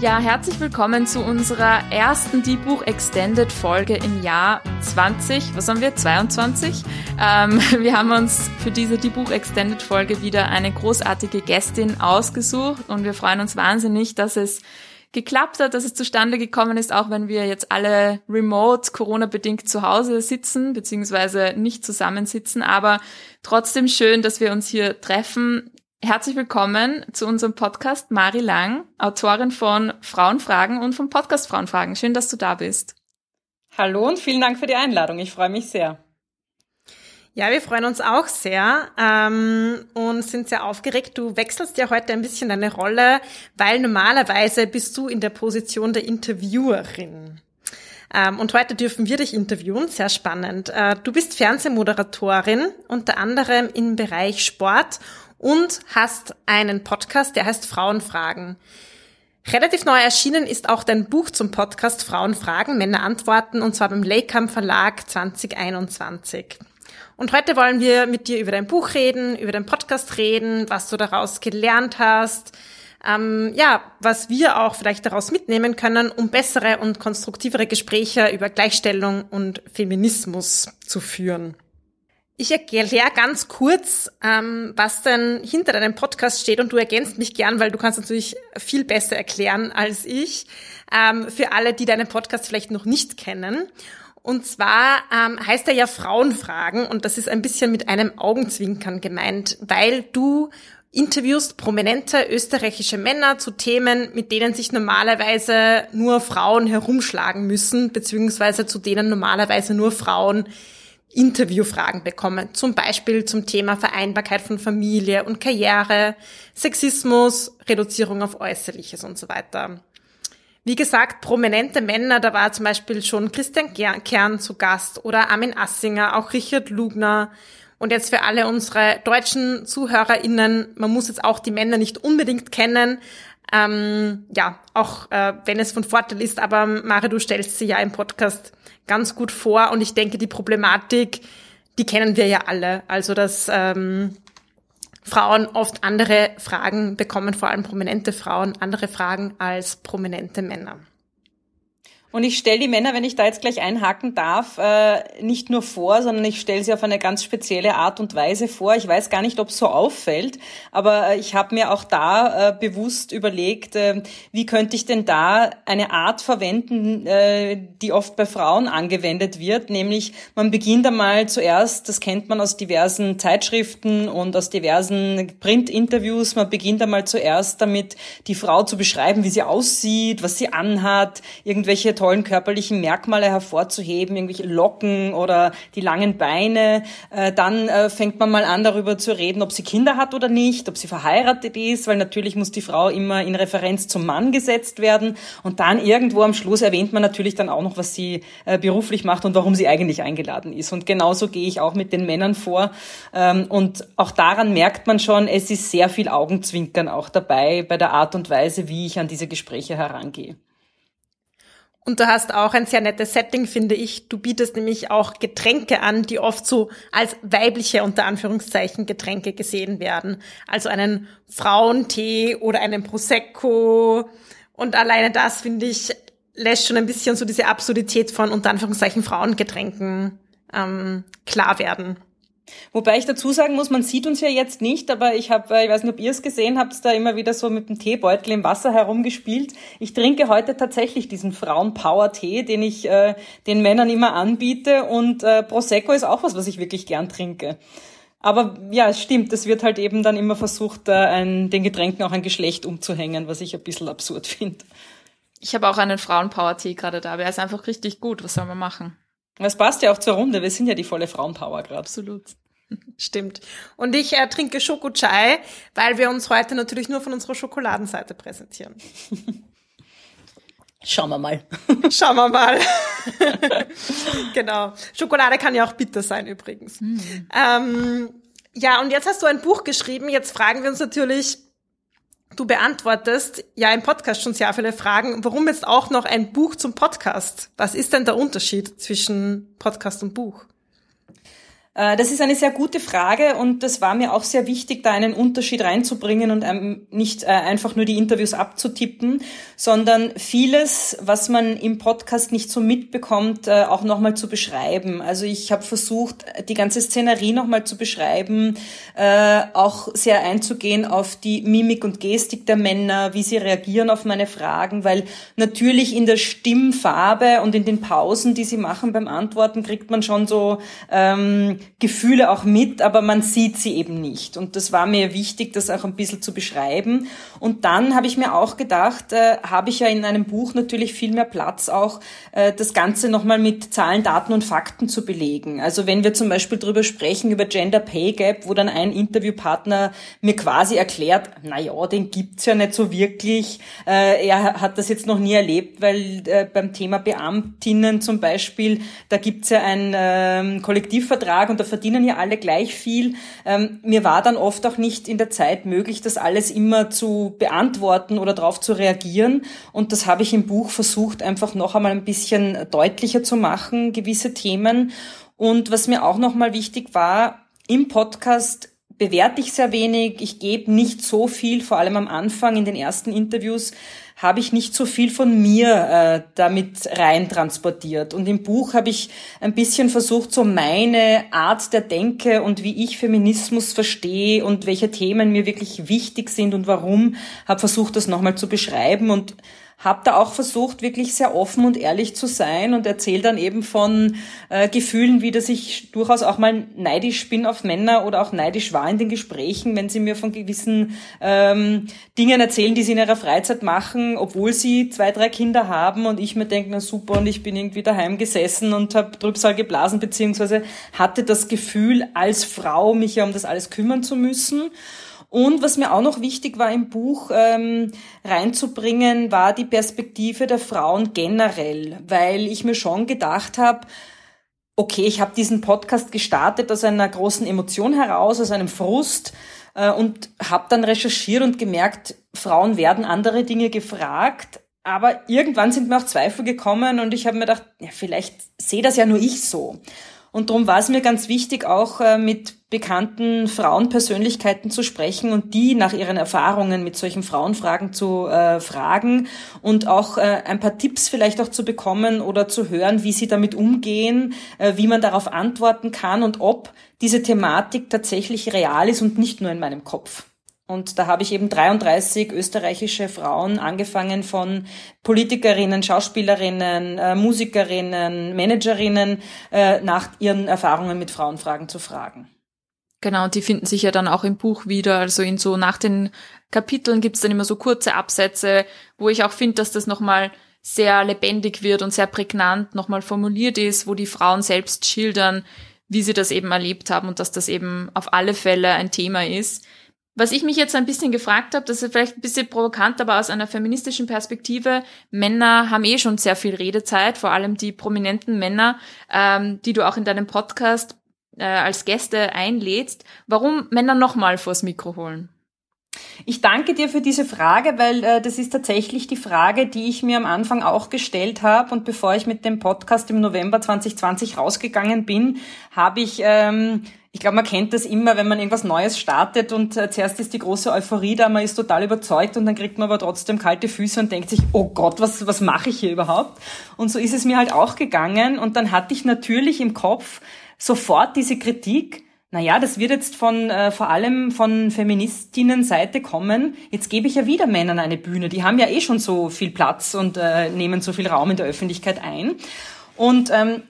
Ja, herzlich willkommen zu unserer ersten Die Buch Extended Folge im Jahr 20, was haben wir, 22? Ähm, wir haben uns für diese Die Buch Extended Folge wieder eine großartige Gästin ausgesucht und wir freuen uns wahnsinnig, dass es geklappt hat, dass es zustande gekommen ist, auch wenn wir jetzt alle remote, Corona-bedingt zu Hause sitzen, beziehungsweise nicht zusammensitzen, aber trotzdem schön, dass wir uns hier treffen. Herzlich willkommen zu unserem Podcast Mari Lang, Autorin von Frauenfragen und vom Podcast Frauenfragen. Schön, dass du da bist. Hallo und vielen Dank für die Einladung. Ich freue mich sehr. Ja, wir freuen uns auch sehr ähm, und sind sehr aufgeregt. Du wechselst ja heute ein bisschen deine Rolle, weil normalerweise bist du in der Position der Interviewerin. Ähm, und heute dürfen wir dich interviewen, sehr spannend. Äh, du bist Fernsehmoderatorin, unter anderem im Bereich Sport und hast einen Podcast, der heißt Frauenfragen. Relativ neu erschienen ist auch dein Buch zum Podcast Frauenfragen, Männer antworten, und zwar beim Lakeham Verlag 2021. Und heute wollen wir mit dir über dein Buch reden, über deinen Podcast reden, was du daraus gelernt hast, ähm, ja, was wir auch vielleicht daraus mitnehmen können, um bessere und konstruktivere Gespräche über Gleichstellung und Feminismus zu führen. Ich erkläre ganz kurz, ähm, was denn hinter deinem Podcast steht und du ergänzt mich gern, weil du kannst natürlich viel besser erklären als ich, ähm, für alle, die deinen Podcast vielleicht noch nicht kennen. Und zwar ähm, heißt er ja Frauenfragen und das ist ein bisschen mit einem Augenzwinkern gemeint, weil du interviewst prominente österreichische Männer zu Themen, mit denen sich normalerweise nur Frauen herumschlagen müssen, beziehungsweise zu denen normalerweise nur Frauen Interviewfragen bekommen, zum Beispiel zum Thema Vereinbarkeit von Familie und Karriere, Sexismus, Reduzierung auf Äußerliches und so weiter. Wie gesagt, prominente Männer, da war zum Beispiel schon Christian Kern zu Gast oder Armin Assinger, auch Richard Lugner. Und jetzt für alle unsere deutschen ZuhörerInnen, man muss jetzt auch die Männer nicht unbedingt kennen, ähm, ja, auch äh, wenn es von Vorteil ist, aber Mare, du stellst sie ja im Podcast ganz gut vor und ich denke, die Problematik, die kennen wir ja alle. Also, dass ähm, Frauen oft andere Fragen bekommen, vor allem prominente Frauen, andere Fragen als prominente Männer. Und ich stelle die Männer, wenn ich da jetzt gleich einhaken darf, äh, nicht nur vor, sondern ich stelle sie auf eine ganz spezielle Art und Weise vor. Ich weiß gar nicht, ob es so auffällt, aber äh, ich habe mir auch da äh, bewusst überlegt, wie könnte ich denn da eine Art verwenden, die oft bei Frauen angewendet wird, nämlich man beginnt einmal zuerst, das kennt man aus diversen Zeitschriften und aus diversen Printinterviews, man beginnt einmal zuerst damit, die Frau zu beschreiben, wie sie aussieht, was sie anhat, irgendwelche tollen körperlichen Merkmale hervorzuheben, irgendwelche Locken oder die langen Beine. Äh, dann äh, fängt man mal an, darüber zu reden, ob sie Kinder hat oder nicht, ob sie verheiratet ist, weil natürlich muss die Frau immer in Referenz zum Mann gesetzt werden. Und dann irgendwo am Schluss erwähnt man natürlich dann auch noch, was sie äh, beruflich macht und warum sie eigentlich eingeladen ist. Und genauso gehe ich auch mit den Männern vor. Ähm, und auch daran merkt man schon, es ist sehr viel Augenzwinkern auch dabei bei der Art und Weise, wie ich an diese Gespräche herangehe. Und du hast auch ein sehr nettes Setting, finde ich. Du bietest nämlich auch Getränke an, die oft so als weibliche, unter Anführungszeichen, Getränke gesehen werden. Also einen Frauentee oder einen Prosecco. Und alleine das, finde ich, lässt schon ein bisschen so diese Absurdität von, unter Anführungszeichen, Frauengetränken ähm, klar werden. Wobei ich dazu sagen muss, man sieht uns ja jetzt nicht, aber ich habe, äh, ich weiß nicht, ob ihr es gesehen habt, da immer wieder so mit dem Teebeutel im Wasser herumgespielt. Ich trinke heute tatsächlich diesen Frauen-Power-Tee, den ich äh, den Männern immer anbiete und äh, Prosecco ist auch was, was ich wirklich gern trinke. Aber ja, es stimmt, es wird halt eben dann immer versucht, äh, ein, den Getränken auch ein Geschlecht umzuhängen, was ich ein bisschen absurd finde. Ich habe auch einen Frauen-Power-Tee gerade da, aber er ist einfach richtig gut. Was soll man machen? Das passt ja auch zur Runde. Wir sind ja die volle Frauenpower gerade. Absolut. Stimmt. Und ich äh, trinke Schokochai, weil wir uns heute natürlich nur von unserer Schokoladenseite präsentieren. Schauen wir mal. Schauen wir mal. genau. Schokolade kann ja auch bitter sein übrigens. Mhm. Ähm, ja, und jetzt hast du ein Buch geschrieben. Jetzt fragen wir uns natürlich, du beantwortest ja im Podcast schon sehr viele Fragen. Warum jetzt auch noch ein Buch zum Podcast? Was ist denn der Unterschied zwischen Podcast und Buch? Äh, das ist eine sehr gute Frage und das war mir auch sehr wichtig, da einen Unterschied reinzubringen und nicht äh, einfach nur die Interviews abzutippen, sondern vieles, was man im Podcast nicht so mitbekommt, äh, auch nochmal zu beschreiben. Also ich habe versucht, die ganze Szenerie nochmal zu beschreiben, auch sehr einzugehen auf die Mimik und Gestik der Männer, wie sie reagieren auf meine Fragen, weil natürlich in der Stimmfarbe und in den Pausen, die sie machen beim Antworten, kriegt man schon so ähm, Gefühle auch mit, aber man sieht sie eben nicht. Und das war mir wichtig, das auch ein bisschen zu beschreiben. Und dann habe ich mir auch gedacht, äh, habe ich ja in einem Buch natürlich viel mehr Platz, auch äh, das Ganze nochmal mit Zahlen, Daten und Fakten zu belegen. Also wenn wir zum Beispiel darüber sprechen, über Gender Pay Gap, wo dann ein Interviewpartner mir quasi erklärt, na ja, den gibt's ja nicht so wirklich. Äh, er hat das jetzt noch nie erlebt, weil äh, beim Thema Beamtinnen zum Beispiel, da gibt's ja einen ähm, Kollektivvertrag und da verdienen ja alle gleich viel. Ähm, mir war dann oft auch nicht in der Zeit möglich, das alles immer zu beantworten oder darauf zu reagieren. Und das habe ich im Buch versucht, einfach noch einmal ein bisschen deutlicher zu machen, gewisse Themen. Und was mir auch nochmal wichtig war, im Podcast bewerte ich sehr wenig. Ich gebe nicht so viel, vor allem am Anfang in den ersten Interviews habe ich nicht so viel von mir äh, damit rein transportiert. Und im Buch habe ich ein bisschen versucht, so meine Art der Denke und wie ich Feminismus verstehe und welche Themen mir wirklich wichtig sind und warum, habe versucht, das nochmal zu beschreiben und habe da auch versucht, wirklich sehr offen und ehrlich zu sein und erzähle dann eben von äh, Gefühlen, wie dass ich durchaus auch mal neidisch bin auf Männer oder auch neidisch war in den Gesprächen, wenn sie mir von gewissen ähm, Dingen erzählen, die sie in ihrer Freizeit machen, obwohl sie zwei, drei Kinder haben und ich mir denke, na super, und ich bin irgendwie daheim gesessen und habe Trübsal geblasen, beziehungsweise hatte das Gefühl, als Frau mich ja um das alles kümmern zu müssen. Und was mir auch noch wichtig war im Buch ähm, reinzubringen, war die Perspektive der Frauen generell, weil ich mir schon gedacht habe, okay, ich habe diesen Podcast gestartet aus einer großen Emotion heraus, aus einem Frust äh, und habe dann recherchiert und gemerkt, Frauen werden andere Dinge gefragt, aber irgendwann sind mir auch Zweifel gekommen und ich habe mir gedacht, ja, vielleicht sehe das ja nur ich so. Und darum war es mir ganz wichtig, auch äh, mit bekannten Frauenpersönlichkeiten zu sprechen und die nach ihren Erfahrungen mit solchen Frauenfragen zu äh, fragen und auch äh, ein paar Tipps vielleicht auch zu bekommen oder zu hören, wie sie damit umgehen, äh, wie man darauf antworten kann und ob diese Thematik tatsächlich real ist und nicht nur in meinem Kopf. Und da habe ich eben 33 österreichische Frauen, angefangen von Politikerinnen, Schauspielerinnen, äh, Musikerinnen, Managerinnen, äh, nach ihren Erfahrungen mit Frauenfragen zu fragen. Genau, und die finden sich ja dann auch im Buch wieder. Also in so nach den Kapiteln gibt's dann immer so kurze Absätze, wo ich auch finde, dass das nochmal sehr lebendig wird und sehr prägnant nochmal formuliert ist, wo die Frauen selbst schildern, wie sie das eben erlebt haben und dass das eben auf alle Fälle ein Thema ist. Was ich mich jetzt ein bisschen gefragt habe, das ist vielleicht ein bisschen provokant, aber aus einer feministischen Perspektive, Männer haben eh schon sehr viel Redezeit, vor allem die prominenten Männer, ähm, die du auch in deinem Podcast äh, als Gäste einlädst. Warum Männer nochmal vors Mikro holen? Ich danke dir für diese Frage, weil äh, das ist tatsächlich die Frage, die ich mir am Anfang auch gestellt habe. Und bevor ich mit dem Podcast im November 2020 rausgegangen bin, habe ich ähm, ich glaube, man kennt das immer, wenn man irgendwas Neues startet und äh, zuerst ist die große Euphorie da, man ist total überzeugt und dann kriegt man aber trotzdem kalte Füße und denkt sich, oh Gott, was, was mache ich hier überhaupt? Und so ist es mir halt auch gegangen und dann hatte ich natürlich im Kopf sofort diese Kritik, naja, das wird jetzt von äh, vor allem von Feministinnen-Seite kommen. Jetzt gebe ich ja wieder Männern eine Bühne. Die haben ja eh schon so viel Platz und äh, nehmen so viel Raum in der Öffentlichkeit ein. Und ähm,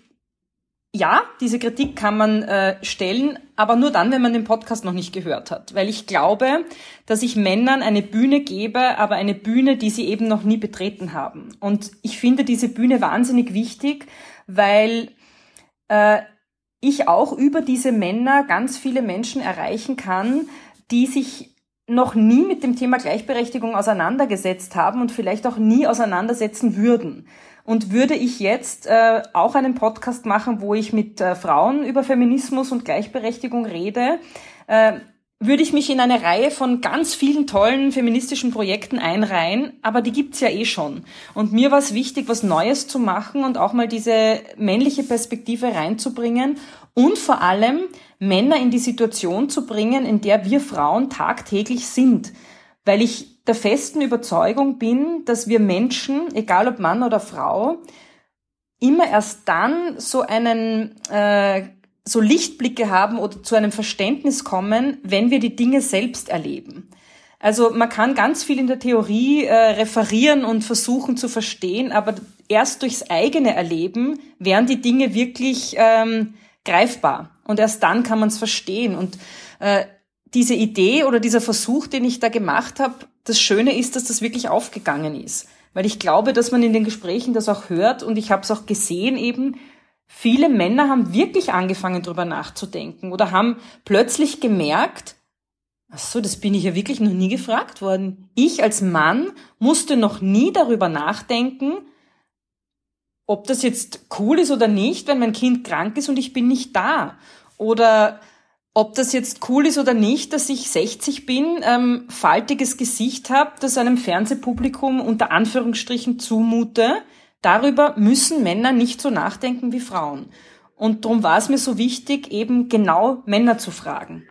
ja, diese Kritik kann man äh, stellen, aber nur dann, wenn man den Podcast noch nicht gehört hat. Weil ich glaube, dass ich Männern eine Bühne gebe, aber eine Bühne, die sie eben noch nie betreten haben. Und ich finde diese Bühne wahnsinnig wichtig, weil äh, ich auch über diese Männer ganz viele Menschen erreichen kann, die sich noch nie mit dem Thema Gleichberechtigung auseinandergesetzt haben und vielleicht auch nie auseinandersetzen würden. Und würde ich jetzt äh, auch einen Podcast machen, wo ich mit äh, Frauen über Feminismus und Gleichberechtigung rede, äh, würde ich mich in eine Reihe von ganz vielen tollen feministischen Projekten einreihen, aber die gibt's ja eh schon. Und mir war es wichtig, was Neues zu machen und auch mal diese männliche Perspektive reinzubringen und vor allem Männer in die Situation zu bringen, in der wir Frauen tagtäglich sind. Weil ich der festen Überzeugung bin, dass wir Menschen, egal ob Mann oder Frau, immer erst dann so einen äh, so Lichtblicke haben oder zu einem Verständnis kommen, wenn wir die Dinge selbst erleben. Also man kann ganz viel in der Theorie äh, referieren und versuchen zu verstehen, aber erst durchs eigene Erleben werden die Dinge wirklich ähm, greifbar und erst dann kann man es verstehen. Und äh, diese Idee oder dieser Versuch, den ich da gemacht habe, das Schöne ist, dass das wirklich aufgegangen ist. Weil ich glaube, dass man in den Gesprächen das auch hört und ich habe es auch gesehen eben, viele Männer haben wirklich angefangen, darüber nachzudenken oder haben plötzlich gemerkt, ach so, das bin ich ja wirklich noch nie gefragt worden. Ich als Mann musste noch nie darüber nachdenken, ob das jetzt cool ist oder nicht, wenn mein Kind krank ist und ich bin nicht da. Oder ob das jetzt cool ist oder nicht, dass ich 60 bin, ähm, faltiges Gesicht habe, das einem Fernsehpublikum unter Anführungsstrichen zumute, Darüber müssen Männer nicht so nachdenken wie Frauen. Und darum war es mir so wichtig, eben genau Männer zu fragen.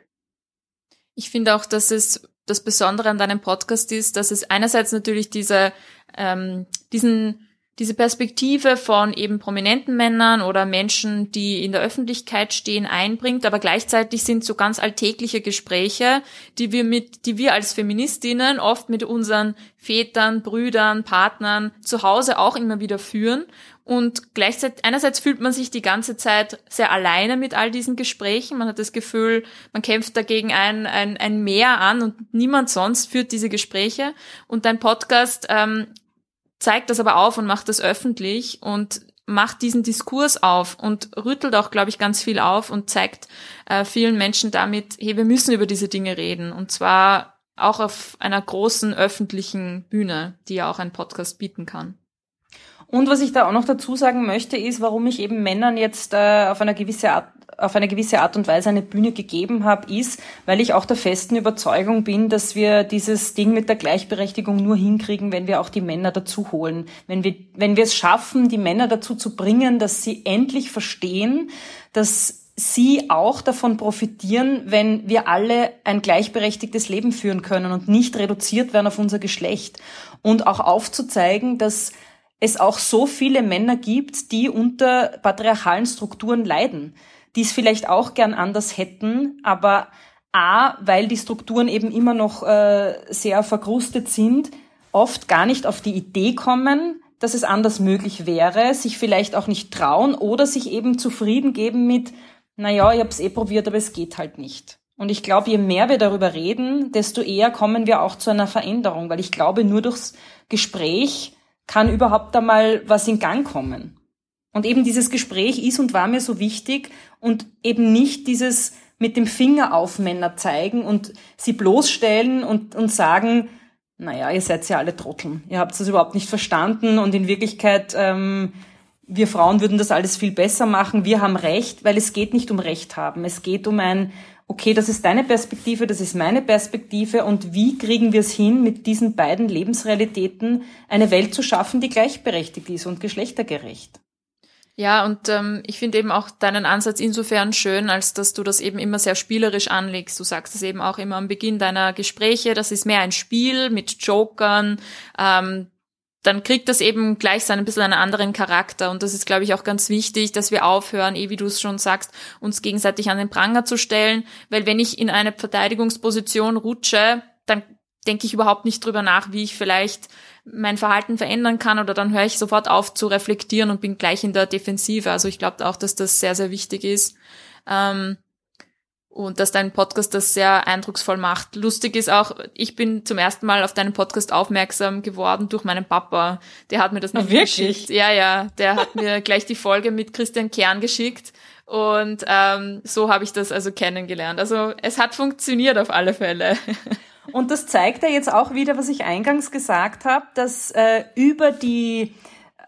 Ich finde auch, dass es das Besondere an deinem Podcast ist, dass es einerseits natürlich diese, ähm, diesen diese Perspektive von eben prominenten Männern oder Menschen, die in der Öffentlichkeit stehen, einbringt, aber gleichzeitig sind so ganz alltägliche Gespräche, die wir mit, die wir als Feministinnen oft mit unseren Vätern, Brüdern, Partnern zu Hause auch immer wieder führen. Und gleichzeitig, einerseits fühlt man sich die ganze Zeit sehr alleine mit all diesen Gesprächen. Man hat das Gefühl, man kämpft dagegen ein, ein, ein Mehr an und niemand sonst führt diese Gespräche. Und dein Podcast ähm, zeigt das aber auf und macht das öffentlich und macht diesen Diskurs auf und rüttelt auch, glaube ich, ganz viel auf und zeigt äh, vielen Menschen damit, hey, wir müssen über diese Dinge reden und zwar auch auf einer großen öffentlichen Bühne, die ja auch ein Podcast bieten kann. Und was ich da auch noch dazu sagen möchte, ist, warum ich eben Männern jetzt äh, auf eine gewisse Art auf eine gewisse Art und Weise eine Bühne gegeben habe, ist, weil ich auch der festen Überzeugung bin, dass wir dieses Ding mit der Gleichberechtigung nur hinkriegen, wenn wir auch die Männer dazu holen. Wenn wir, wenn wir es schaffen, die Männer dazu zu bringen, dass sie endlich verstehen, dass sie auch davon profitieren, wenn wir alle ein gleichberechtigtes Leben führen können und nicht reduziert werden auf unser Geschlecht. Und auch aufzuzeigen, dass es auch so viele Männer gibt, die unter patriarchalen Strukturen leiden, die es vielleicht auch gern anders hätten, aber a, weil die Strukturen eben immer noch äh, sehr verkrustet sind, oft gar nicht auf die Idee kommen, dass es anders möglich wäre, sich vielleicht auch nicht trauen oder sich eben zufrieden geben mit, naja, ich habe es eh probiert, aber es geht halt nicht. Und ich glaube, je mehr wir darüber reden, desto eher kommen wir auch zu einer Veränderung, weil ich glaube, nur durchs Gespräch kann überhaupt einmal was in Gang kommen. Und eben dieses Gespräch ist und war mir so wichtig und eben nicht dieses mit dem Finger auf Männer zeigen und sie bloßstellen und, und sagen, naja, ihr seid ja alle Trotteln. Ihr habt das überhaupt nicht verstanden und in Wirklichkeit, ähm, wir Frauen würden das alles viel besser machen. Wir haben Recht, weil es geht nicht um Recht haben. Es geht um ein okay, das ist deine Perspektive, das ist meine Perspektive und wie kriegen wir es hin, mit diesen beiden Lebensrealitäten eine Welt zu schaffen, die gleichberechtigt ist und geschlechtergerecht. Ja, und ähm, ich finde eben auch deinen Ansatz insofern schön, als dass du das eben immer sehr spielerisch anlegst. Du sagst es eben auch immer am Beginn deiner Gespräche, das ist mehr ein Spiel mit Jokern. Ähm, dann kriegt das eben gleich so ein bisschen einen anderen Charakter. Und das ist, glaube ich, auch ganz wichtig, dass wir aufhören, eh wie du es schon sagst, uns gegenseitig an den Pranger zu stellen. Weil wenn ich in eine Verteidigungsposition rutsche, dann denke ich überhaupt nicht drüber nach, wie ich vielleicht mein Verhalten verändern kann oder dann höre ich sofort auf zu reflektieren und bin gleich in der Defensive. Also ich glaube auch, dass das sehr, sehr wichtig ist. Ähm, und dass dein Podcast das sehr eindrucksvoll macht. Lustig ist auch, ich bin zum ersten Mal auf deinen Podcast aufmerksam geworden durch meinen Papa. Der hat mir das nicht Wirklich? geschickt. Ja, ja, der hat mir gleich die Folge mit Christian Kern geschickt und ähm, so habe ich das also kennengelernt. Also es hat funktioniert auf alle Fälle. Und das zeigt ja jetzt auch wieder, was ich eingangs gesagt habe, dass äh, über die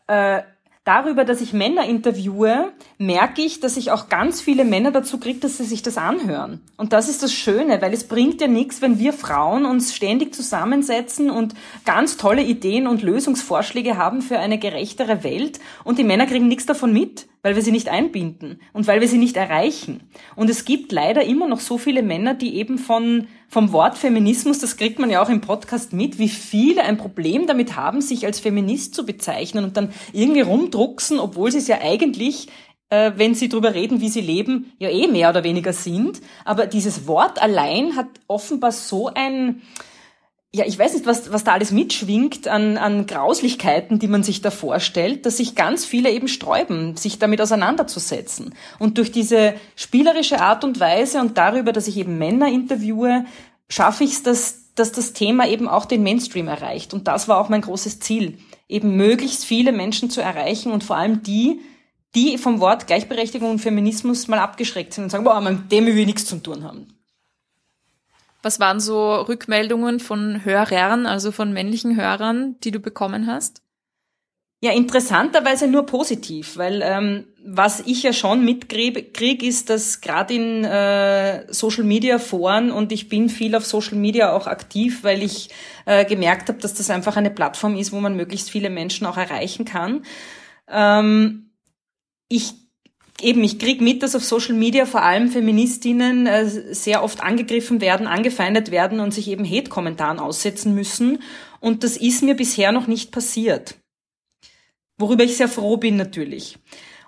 äh, darüber, dass ich Männer interviewe, merke ich, dass ich auch ganz viele Männer dazu kriege, dass sie sich das anhören. Und das ist das Schöne, weil es bringt ja nichts, wenn wir Frauen uns ständig zusammensetzen und ganz tolle Ideen und Lösungsvorschläge haben für eine gerechtere Welt und die Männer kriegen nichts davon mit weil wir sie nicht einbinden und weil wir sie nicht erreichen. Und es gibt leider immer noch so viele Männer, die eben von, vom Wort Feminismus, das kriegt man ja auch im Podcast mit, wie viele ein Problem damit haben, sich als Feminist zu bezeichnen und dann irgendwie rumdrucksen, obwohl sie es ja eigentlich äh, wenn sie drüber reden, wie sie leben, ja eh mehr oder weniger sind. Aber dieses Wort allein hat offenbar so ein, ja, ich weiß nicht, was, was da alles mitschwingt an, an Grauslichkeiten, die man sich da vorstellt, dass sich ganz viele eben sträuben, sich damit auseinanderzusetzen. Und durch diese spielerische Art und Weise und darüber, dass ich eben Männer interviewe, schaffe ich es, dass, dass das Thema eben auch den Mainstream erreicht. Und das war auch mein großes Ziel, eben möglichst viele Menschen zu erreichen und vor allem die, die vom Wort Gleichberechtigung und Feminismus mal abgeschreckt sind und sagen, boah, mit dem will ich nichts zu tun haben. Was waren so Rückmeldungen von Hörern, also von männlichen Hörern, die du bekommen hast? Ja, interessanterweise nur positiv, weil ähm, was ich ja schon mitkriege, ist, dass gerade in äh, Social Media Foren und ich bin viel auf Social Media auch aktiv, weil ich äh, gemerkt habe, dass das einfach eine Plattform ist, wo man möglichst viele Menschen auch erreichen kann. Ähm, ich eben, ich krieg mit, dass auf Social Media vor allem Feministinnen äh, sehr oft angegriffen werden, angefeindet werden und sich eben Hate-Kommentaren aussetzen müssen. Und das ist mir bisher noch nicht passiert. Worüber ich sehr froh bin natürlich.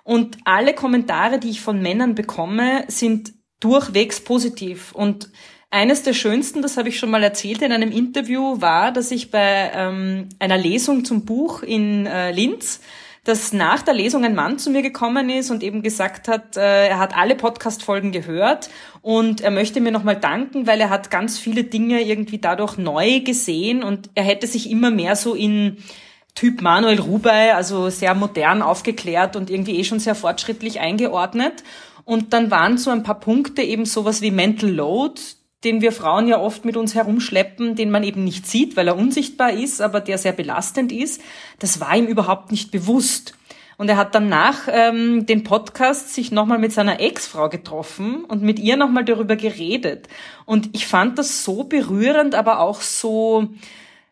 Und alle Kommentare, die ich von Männern bekomme, sind durchwegs positiv. Und eines der schönsten, das habe ich schon mal erzählt in einem Interview, war, dass ich bei ähm, einer Lesung zum Buch in äh, Linz dass nach der Lesung ein Mann zu mir gekommen ist und eben gesagt hat, äh, er hat alle Podcast-Folgen gehört und er möchte mir nochmal danken, weil er hat ganz viele Dinge irgendwie dadurch neu gesehen und er hätte sich immer mehr so in Typ Manuel Rubey, also sehr modern aufgeklärt und irgendwie eh schon sehr fortschrittlich eingeordnet. Und dann waren so ein paar Punkte eben sowas wie Mental Load, den wir Frauen ja oft mit uns herumschleppen, den man eben nicht sieht, weil er unsichtbar ist, aber der sehr belastend ist, das war ihm überhaupt nicht bewusst. Und er hat dann nach ähm, den Podcast sich nochmal mit seiner Ex-Frau getroffen und mit ihr nochmal darüber geredet. Und ich fand das so berührend, aber auch so,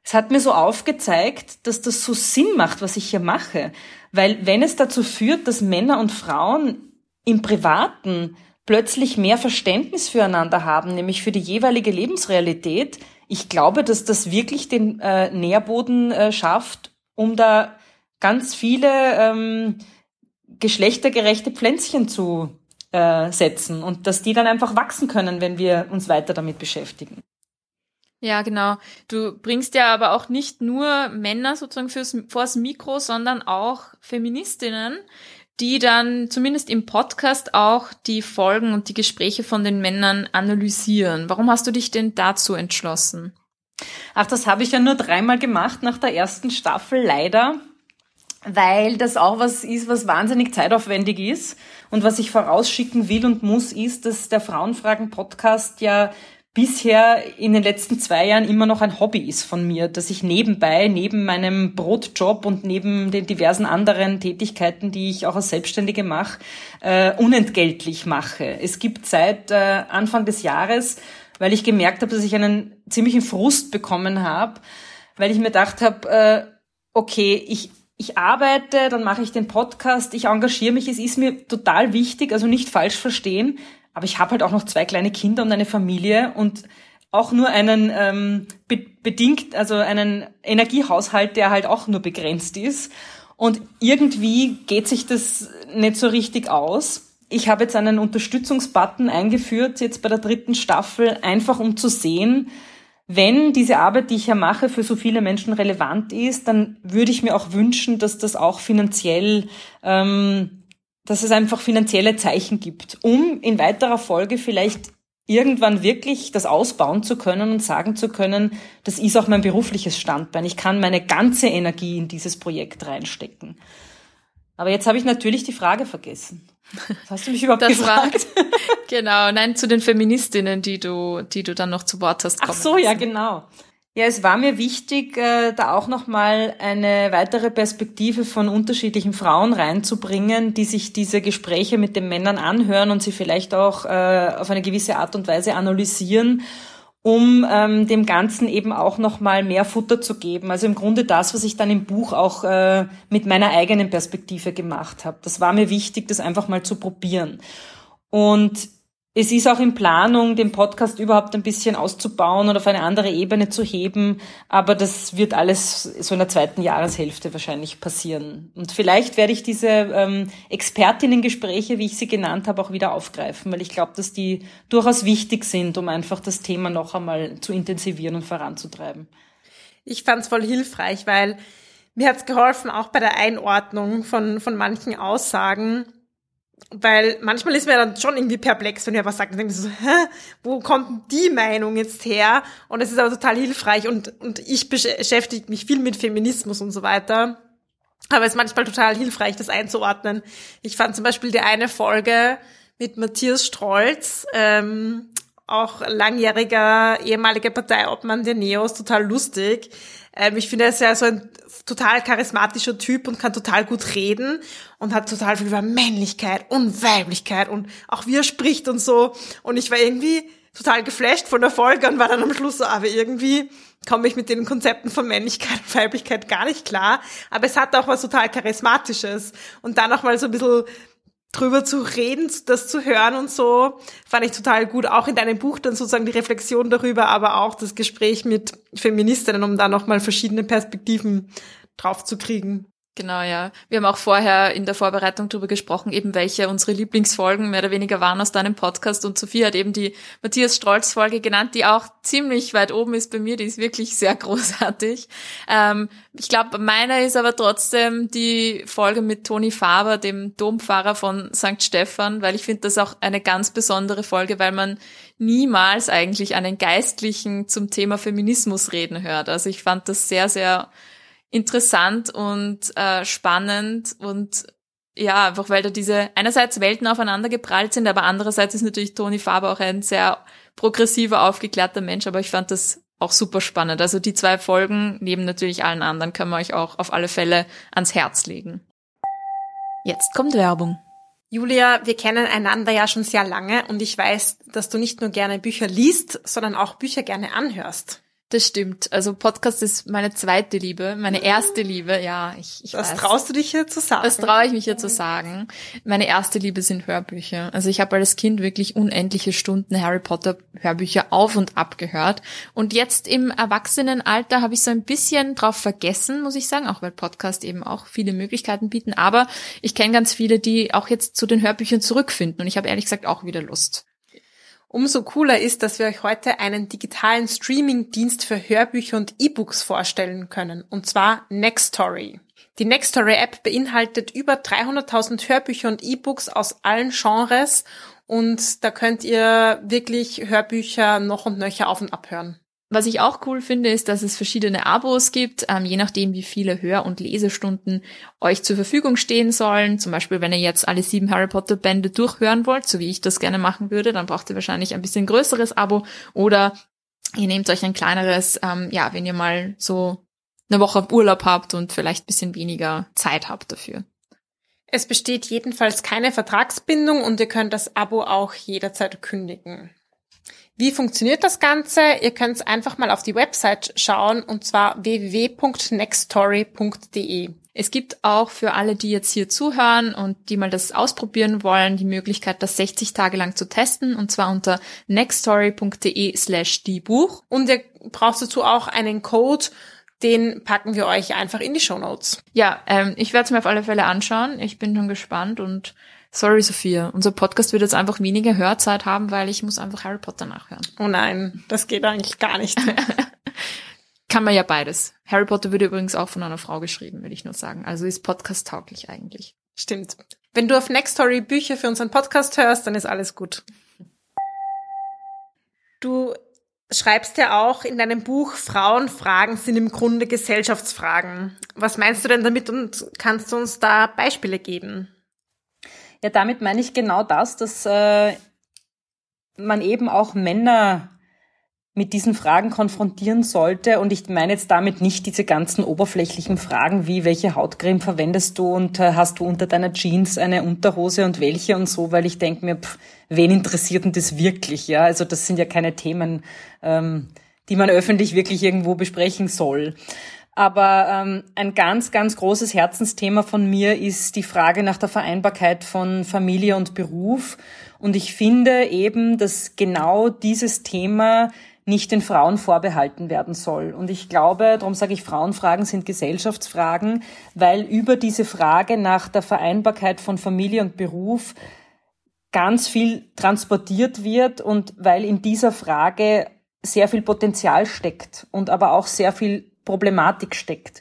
es hat mir so aufgezeigt, dass das so Sinn macht, was ich hier mache. Weil wenn es dazu führt, dass Männer und Frauen im Privaten plötzlich mehr Verständnis füreinander haben, nämlich für die jeweilige Lebensrealität. Ich glaube, dass das wirklich den äh, Nährboden äh, schafft, um da ganz viele ähm, geschlechtergerechte Pflänzchen zu äh, setzen und dass die dann einfach wachsen können, wenn wir uns weiter damit beschäftigen. Ja, genau. Du bringst ja aber auch nicht nur Männer sozusagen fürs, vors Mikro, sondern auch Feministinnen, die dann zumindest im Podcast auch die Folgen und die Gespräche von den Männern analysieren. Warum hast du dich denn dazu entschlossen? Ach, das habe ich ja nur dreimal gemacht nach der ersten Staffel, leider, weil das auch was ist, was wahnsinnig zeitaufwendig ist. Und was ich vorausschicken will und muss, ist, dass der Frauenfragen-Podcast ja bisher in den letzten zwei Jahren immer noch ein Hobby ist von mir, dass ich nebenbei, neben meinem Brotjob und neben den diversen anderen Tätigkeiten, die ich auch als Selbstständige mache, äh, unentgeltlich mache. Es gibt seit äh, Anfang des Jahres, weil ich gemerkt habe, dass ich einen ziemlichen Frust bekommen habe, weil ich mir gedacht habe, äh, okay, ich ich arbeite, dann mache ich den Podcast, ich engagiere mich, es ist mir total wichtig, also nicht falsch verstehen, aber ich habe halt auch noch zwei kleine Kinder und eine Familie und auch nur einen ähm, be bedingt, also einen Energiehaushalt, der halt auch nur begrenzt ist. Und irgendwie geht sich das nicht so richtig aus. Ich habe jetzt einen Unterstützungsbutton eingeführt, jetzt bei der dritten Staffel, einfach um zu sehen, wenn diese Arbeit, die ich ja mache, für so viele Menschen relevant ist, dann würde ich mir auch wünschen, dass das auch finanziell ähm, dass es einfach finanzielle Zeichen gibt, um in weiterer Folge vielleicht irgendwann wirklich das ausbauen zu können und sagen zu können, das ist auch mein berufliches Standbein. Ich kann meine ganze Energie in dieses Projekt reinstecken. Aber jetzt habe ich natürlich die Frage vergessen. Was hast du mich überhaupt das gefragt? War, genau, nein, zu den Feministinnen, die du, die du dann noch zu Wort hast Ach so, lassen. ja, genau. Ja, es war mir wichtig, äh, da auch nochmal eine weitere Perspektive von unterschiedlichen Frauen reinzubringen, die sich diese Gespräche mit den Männern anhören und sie vielleicht auch äh, auf eine gewisse Art und Weise analysieren, um ähm, dem Ganzen eben auch nochmal mehr Futter zu geben. Also im Grunde das, was ich dann im Buch auch äh, mit meiner eigenen Perspektive gemacht habe. Das war mir wichtig, das einfach mal zu probieren. Und es ist auch in Planung, den Podcast überhaupt ein bisschen auszubauen und auf eine andere Ebene zu heben. Aber das wird alles so in der zweiten Jahreshälfte wahrscheinlich passieren. Und vielleicht werde ich diese ähm, Expertinnengespräche, wie ich sie genannt habe, auch wieder aufgreifen, weil ich glaube, dass die durchaus wichtig sind, um einfach das Thema noch einmal zu intensivieren und voranzutreiben. Ich fand es voll hilfreich, weil mir hat es geholfen, auch bei der Einordnung von, von manchen Aussagen weil manchmal ist mir dann schon irgendwie perplex, wenn mir was sagt, dann denke ich so, hä, wo kommt die Meinung jetzt her? Und es ist aber total hilfreich und, und ich beschäftige mich viel mit Feminismus und so weiter. Aber es ist manchmal total hilfreich, das einzuordnen. Ich fand zum Beispiel die eine Folge mit Matthias Strolz, ähm, auch langjähriger ehemaliger Parteiobmann der Neos, total lustig. Ähm, ich finde, er ist ja so ein total charismatischer Typ und kann total gut reden und hat total viel über Männlichkeit und Weiblichkeit und auch wie er spricht und so. Und ich war irgendwie total geflasht von der Folge und war dann am Schluss so, aber irgendwie komme ich mit den Konzepten von Männlichkeit und Weiblichkeit gar nicht klar. Aber es hat auch was total Charismatisches. Und dann auch mal so ein bisschen drüber zu reden, das zu hören und so, fand ich total gut. Auch in deinem Buch dann sozusagen die Reflexion darüber, aber auch das Gespräch mit Feministinnen, um da nochmal verschiedene Perspektiven drauf zu kriegen. Genau, ja. Wir haben auch vorher in der Vorbereitung darüber gesprochen, eben welche unsere Lieblingsfolgen mehr oder weniger waren aus deinem Podcast. Und Sophie hat eben die Matthias Strolz Folge genannt, die auch ziemlich weit oben ist bei mir. Die ist wirklich sehr großartig. Ähm, ich glaube, meiner ist aber trotzdem die Folge mit Toni Faber, dem Dompfarrer von St. Stephan, weil ich finde das auch eine ganz besondere Folge, weil man niemals eigentlich einen Geistlichen zum Thema Feminismus reden hört. Also ich fand das sehr, sehr interessant und äh, spannend und ja, einfach weil da diese einerseits Welten aufeinander geprallt sind, aber andererseits ist natürlich Toni Faber auch ein sehr progressiver, aufgeklärter Mensch, aber ich fand das auch super spannend. Also die zwei Folgen, neben natürlich allen anderen, können wir euch auch auf alle Fälle ans Herz legen. Jetzt kommt Werbung. Julia, wir kennen einander ja schon sehr lange und ich weiß, dass du nicht nur gerne Bücher liest, sondern auch Bücher gerne anhörst. Das stimmt. Also Podcast ist meine zweite Liebe, meine erste Liebe. Ja, ich, ich Das weiß. traust du dich hier zu sagen? Das traue ich mich hier zu sagen. Meine erste Liebe sind Hörbücher. Also ich habe als Kind wirklich unendliche Stunden Harry Potter Hörbücher auf und ab gehört. Und jetzt im Erwachsenenalter habe ich so ein bisschen drauf vergessen, muss ich sagen, auch weil Podcast eben auch viele Möglichkeiten bieten. Aber ich kenne ganz viele, die auch jetzt zu den Hörbüchern zurückfinden. Und ich habe ehrlich gesagt auch wieder Lust. Umso cooler ist, dass wir euch heute einen digitalen Streaming-Dienst für Hörbücher und E-Books vorstellen können, und zwar Nextory. Die Nextory-App beinhaltet über 300.000 Hörbücher und E-Books aus allen Genres und da könnt ihr wirklich Hörbücher noch und nöcher auf und abhören. Was ich auch cool finde, ist, dass es verschiedene Abos gibt, ähm, je nachdem, wie viele Hör- und Lesestunden euch zur Verfügung stehen sollen. Zum Beispiel, wenn ihr jetzt alle sieben Harry Potter Bände durchhören wollt, so wie ich das gerne machen würde, dann braucht ihr wahrscheinlich ein bisschen größeres Abo oder ihr nehmt euch ein kleineres, ähm, ja, wenn ihr mal so eine Woche Urlaub habt und vielleicht bisschen weniger Zeit habt dafür. Es besteht jedenfalls keine Vertragsbindung und ihr könnt das Abo auch jederzeit kündigen. Wie funktioniert das Ganze? Ihr könnt einfach mal auf die Website schauen und zwar www.nextstory.de. Es gibt auch für alle, die jetzt hier zuhören und die mal das ausprobieren wollen, die Möglichkeit, das 60 Tage lang zu testen und zwar unter nextstory.de slash die Buch. Und ihr braucht dazu auch einen Code, den packen wir euch einfach in die Show Notes. Ja, ähm, ich werde es mir auf alle Fälle anschauen. Ich bin schon gespannt und Sorry, Sophia. Unser Podcast wird jetzt einfach weniger Hörzeit haben, weil ich muss einfach Harry Potter nachhören. Oh nein, das geht eigentlich gar nicht. Kann man ja beides. Harry Potter wurde übrigens auch von einer Frau geschrieben, will ich nur sagen. Also ist Podcast tauglich eigentlich. Stimmt. Wenn du auf Nextory Bücher für unseren Podcast hörst, dann ist alles gut. Du schreibst ja auch in deinem Buch, Frauenfragen sind im Grunde Gesellschaftsfragen. Was meinst du denn damit und kannst du uns da Beispiele geben? Ja, damit meine ich genau das, dass äh, man eben auch Männer mit diesen Fragen konfrontieren sollte. Und ich meine jetzt damit nicht diese ganzen oberflächlichen Fragen wie, welche Hautcreme verwendest du und äh, hast du unter deiner Jeans eine Unterhose und welche und so, weil ich denke mir, pff, wen interessiert denn das wirklich? Ja, also das sind ja keine Themen, ähm, die man öffentlich wirklich irgendwo besprechen soll. Aber ähm, ein ganz, ganz großes Herzensthema von mir ist die Frage nach der Vereinbarkeit von Familie und Beruf. Und ich finde eben, dass genau dieses Thema nicht den Frauen vorbehalten werden soll. Und ich glaube, darum sage ich, Frauenfragen sind Gesellschaftsfragen, weil über diese Frage nach der Vereinbarkeit von Familie und Beruf ganz viel transportiert wird und weil in dieser Frage sehr viel Potenzial steckt und aber auch sehr viel Problematik steckt.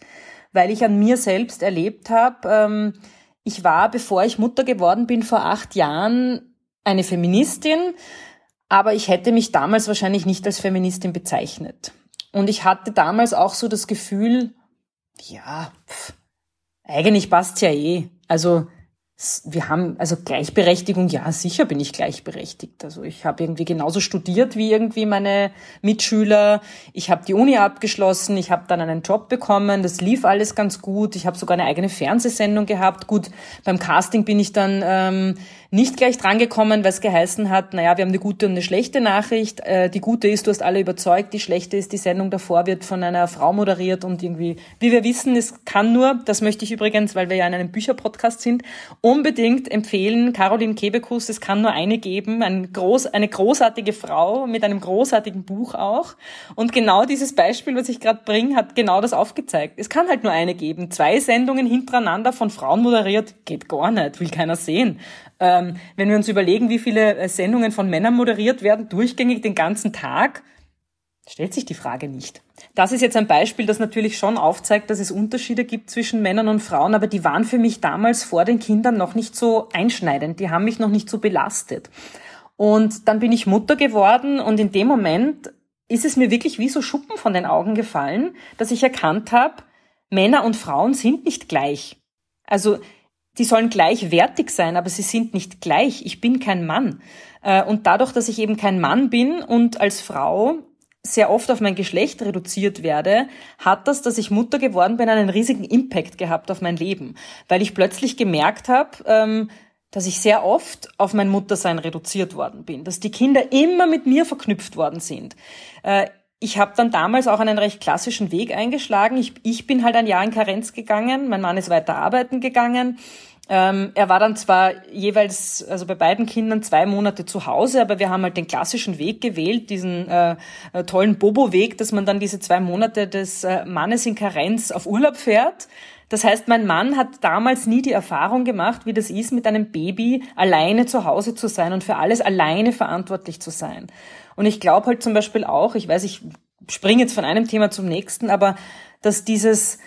Weil ich an mir selbst erlebt habe, ähm, ich war, bevor ich Mutter geworden bin, vor acht Jahren eine Feministin, aber ich hätte mich damals wahrscheinlich nicht als Feministin bezeichnet. Und ich hatte damals auch so das Gefühl, ja, pff, eigentlich passt's ja eh. Also wir haben, also Gleichberechtigung, ja, sicher bin ich gleichberechtigt. Also ich habe irgendwie genauso studiert wie irgendwie meine Mitschüler. Ich habe die Uni abgeschlossen, ich habe dann einen Job bekommen, das lief alles ganz gut. Ich habe sogar eine eigene Fernsehsendung gehabt. Gut, beim Casting bin ich dann ähm, nicht gleich drangekommen, weil es geheißen hat, naja, wir haben eine gute und eine schlechte Nachricht. Äh, die gute ist, du hast alle überzeugt, die schlechte ist, die Sendung davor wird von einer Frau moderiert und irgendwie, wie wir wissen, es kann nur, das möchte ich übrigens, weil wir ja in einem Bücherpodcast sind, unbedingt empfehlen, Caroline Kebekus, es kann nur eine geben, ein groß, eine großartige Frau mit einem großartigen Buch auch. Und genau dieses Beispiel, was ich gerade bringe, hat genau das aufgezeigt. Es kann halt nur eine geben. Zwei Sendungen hintereinander von Frauen moderiert, geht gar nicht, will keiner sehen. Ähm, wenn wir uns überlegen, wie viele äh, Sendungen von Männern moderiert werden, durchgängig den ganzen Tag, stellt sich die Frage nicht. Das ist jetzt ein Beispiel, das natürlich schon aufzeigt, dass es Unterschiede gibt zwischen Männern und Frauen, aber die waren für mich damals vor den Kindern noch nicht so einschneidend, die haben mich noch nicht so belastet. Und dann bin ich Mutter geworden und in dem Moment ist es mir wirklich wie so Schuppen von den Augen gefallen, dass ich erkannt habe, Männer und Frauen sind nicht gleich. Also die sollen gleichwertig sein, aber sie sind nicht gleich. Ich bin kein Mann. Äh, und dadurch, dass ich eben kein Mann bin und als Frau sehr oft auf mein Geschlecht reduziert werde, hat das, dass ich Mutter geworden bin, einen riesigen Impact gehabt auf mein Leben, weil ich plötzlich gemerkt habe, ähm, dass ich sehr oft auf mein Muttersein reduziert worden bin, dass die Kinder immer mit mir verknüpft worden sind. Ich habe dann damals auch einen recht klassischen Weg eingeschlagen. Ich, ich bin halt ein Jahr in Karenz gegangen, mein Mann ist weiter arbeiten gegangen. Ähm, er war dann zwar jeweils, also bei beiden Kindern zwei Monate zu Hause, aber wir haben halt den klassischen Weg gewählt, diesen äh, äh, tollen Bobo-Weg, dass man dann diese zwei Monate des äh, Mannes in Karenz auf Urlaub fährt. Das heißt, mein Mann hat damals nie die Erfahrung gemacht, wie das ist, mit einem Baby alleine zu Hause zu sein und für alles alleine verantwortlich zu sein. Und ich glaube halt zum Beispiel auch, ich weiß, ich springe jetzt von einem Thema zum nächsten, aber dass dieses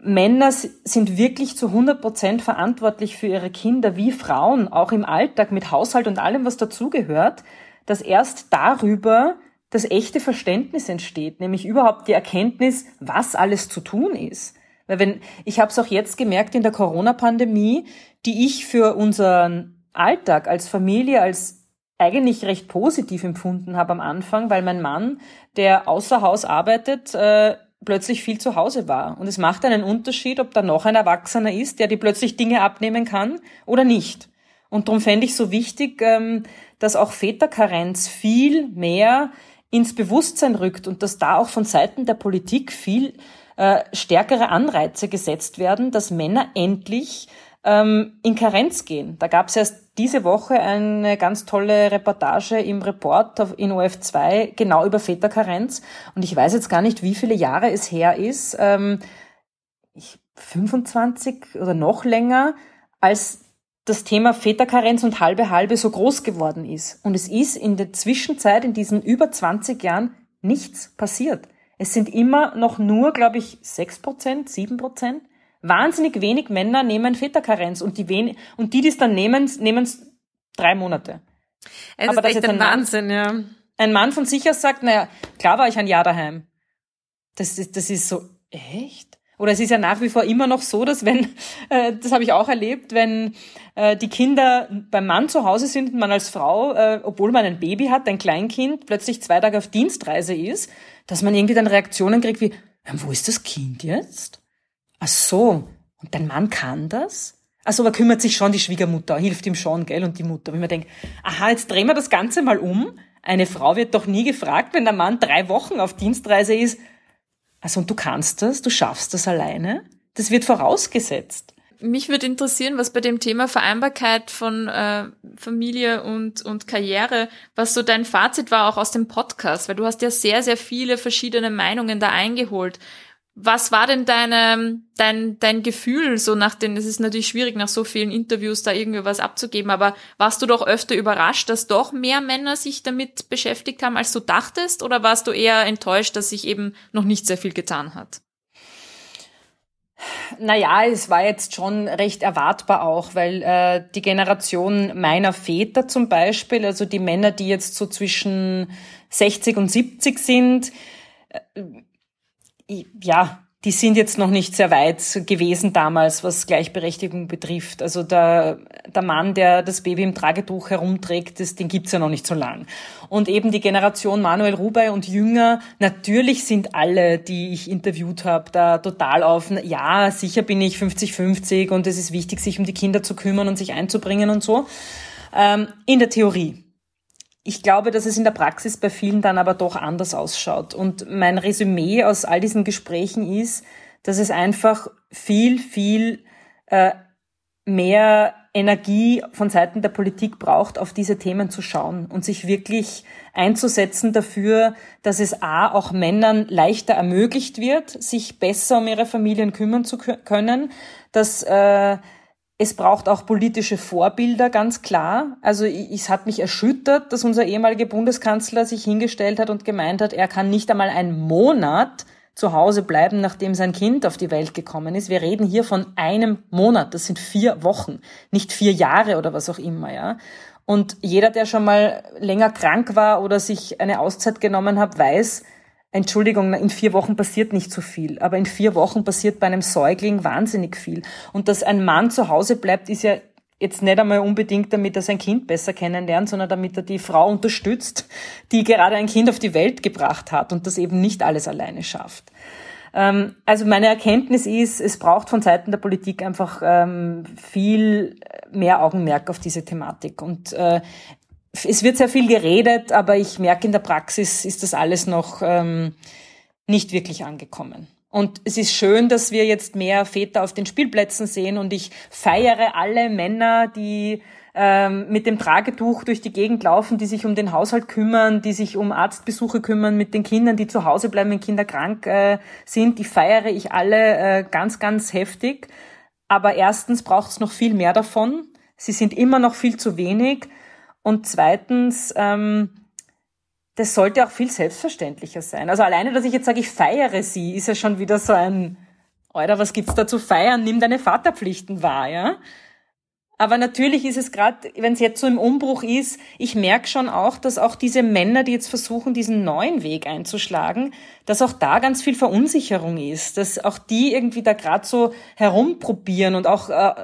Männer sind wirklich zu 100 Prozent verantwortlich für ihre Kinder, wie Frauen, auch im Alltag mit Haushalt und allem, was dazugehört, dass erst darüber das echte Verständnis entsteht, nämlich überhaupt die Erkenntnis, was alles zu tun ist. Weil wenn, ich habe es auch jetzt gemerkt in der Corona-Pandemie, die ich für unseren Alltag als Familie, als eigentlich recht positiv empfunden habe am Anfang, weil mein Mann, der außer Haus arbeitet, äh, plötzlich viel zu Hause war. Und es macht einen Unterschied, ob da noch ein Erwachsener ist, der dir plötzlich Dinge abnehmen kann oder nicht. Und darum fände ich so wichtig, ähm, dass auch Väterkarenz viel mehr ins Bewusstsein rückt und dass da auch von Seiten der Politik viel äh, stärkere Anreize gesetzt werden, dass Männer endlich ähm, in Karenz gehen. Da gab es erst diese Woche eine ganz tolle Reportage im Report in OF2 genau über Väterkarenz. Und ich weiß jetzt gar nicht, wie viele Jahre es her ist. Ähm, 25 oder noch länger, als das Thema Väterkarenz und halbe halbe so groß geworden ist. Und es ist in der Zwischenzeit, in diesen über 20 Jahren, nichts passiert. Es sind immer noch nur, glaube ich, 6 Prozent, 7 Prozent Wahnsinnig wenig Männer nehmen Väterkarenz und die, wen und die, die es dann nehmen, nehmen es drei Monate. Es Aber ist echt ein, Wahnsinn, ja. Ein Mann von sich aus sagt, naja, klar war ich ein Jahr daheim. Das ist, das ist so, echt? oder es ist ja nach wie vor immer noch so, dass wenn, äh, das habe ich auch erlebt, wenn äh, die Kinder beim Mann zu Hause sind und man als Frau, äh, obwohl man ein Baby hat, ein Kleinkind, plötzlich zwei Tage auf Dienstreise ist, dass man irgendwie dann Reaktionen kriegt wie, wo ist das Kind jetzt? Ach so, und dein Mann kann das? Also aber kümmert sich schon die Schwiegermutter, hilft ihm schon, gell, und die Mutter. Wenn man denkt, aha, jetzt drehen wir das Ganze mal um. Eine Frau wird doch nie gefragt, wenn der Mann drei Wochen auf Dienstreise ist, also und du kannst das, du schaffst das alleine. Das wird vorausgesetzt. Mich würde interessieren, was bei dem Thema Vereinbarkeit von äh, Familie und, und Karriere, was so dein Fazit war auch aus dem Podcast, weil du hast ja sehr, sehr viele verschiedene Meinungen da eingeholt. Was war denn deine, dein, dein Gefühl so nach den, es ist natürlich schwierig nach so vielen Interviews da irgendwie was abzugeben, aber warst du doch öfter überrascht, dass doch mehr Männer sich damit beschäftigt haben, als du dachtest, oder warst du eher enttäuscht, dass sich eben noch nicht sehr viel getan hat? Naja, es war jetzt schon recht erwartbar auch, weil äh, die Generation meiner Väter zum Beispiel, also die Männer, die jetzt so zwischen 60 und 70 sind, äh, ja, die sind jetzt noch nicht sehr weit gewesen damals, was Gleichberechtigung betrifft. Also der, der Mann, der das Baby im Tragetuch herumträgt, das, den gibt's ja noch nicht so lang. Und eben die Generation Manuel Rubey und Jünger, natürlich sind alle, die ich interviewt habe, da total auf, ja, sicher bin ich 50-50 und es ist wichtig, sich um die Kinder zu kümmern und sich einzubringen und so. Ähm, in der Theorie. Ich glaube, dass es in der Praxis bei vielen dann aber doch anders ausschaut. Und mein Resümee aus all diesen Gesprächen ist, dass es einfach viel, viel äh, mehr Energie von Seiten der Politik braucht, auf diese Themen zu schauen und sich wirklich einzusetzen dafür, dass es A, auch Männern leichter ermöglicht wird, sich besser um ihre Familien kümmern zu können, dass äh, es braucht auch politische Vorbilder, ganz klar. Also es hat mich erschüttert, dass unser ehemaliger Bundeskanzler sich hingestellt hat und gemeint hat, er kann nicht einmal einen Monat zu Hause bleiben, nachdem sein Kind auf die Welt gekommen ist. Wir reden hier von einem Monat. Das sind vier Wochen, nicht vier Jahre oder was auch immer, ja. Und jeder, der schon mal länger krank war oder sich eine Auszeit genommen hat, weiß, Entschuldigung, in vier Wochen passiert nicht so viel, aber in vier Wochen passiert bei einem Säugling wahnsinnig viel. Und dass ein Mann zu Hause bleibt, ist ja jetzt nicht einmal unbedingt, damit er sein Kind besser kennenlernt, sondern damit er die Frau unterstützt, die gerade ein Kind auf die Welt gebracht hat und das eben nicht alles alleine schafft. Ähm, also meine Erkenntnis ist, es braucht von Seiten der Politik einfach ähm, viel mehr Augenmerk auf diese Thematik. Und äh, es wird sehr viel geredet, aber ich merke in der Praxis ist das alles noch ähm, nicht wirklich angekommen. Und es ist schön, dass wir jetzt mehr Väter auf den Spielplätzen sehen und ich feiere alle Männer, die ähm, mit dem Tragetuch durch die Gegend laufen, die sich um den Haushalt kümmern, die sich um Arztbesuche kümmern mit den Kindern, die zu Hause bleiben, wenn Kinder krank äh, sind. Die feiere ich alle äh, ganz, ganz heftig. Aber erstens braucht es noch viel mehr davon. Sie sind immer noch viel zu wenig. Und zweitens, ähm, das sollte auch viel selbstverständlicher sein. Also alleine, dass ich jetzt sage, ich feiere sie, ist ja schon wieder so ein, Alter, was gibt's da zu feiern? Nimm deine Vaterpflichten wahr, ja? Aber natürlich ist es gerade, wenn es jetzt so im Umbruch ist, ich merke schon auch, dass auch diese Männer, die jetzt versuchen, diesen neuen Weg einzuschlagen, dass auch da ganz viel Verunsicherung ist, dass auch die irgendwie da gerade so herumprobieren und auch äh,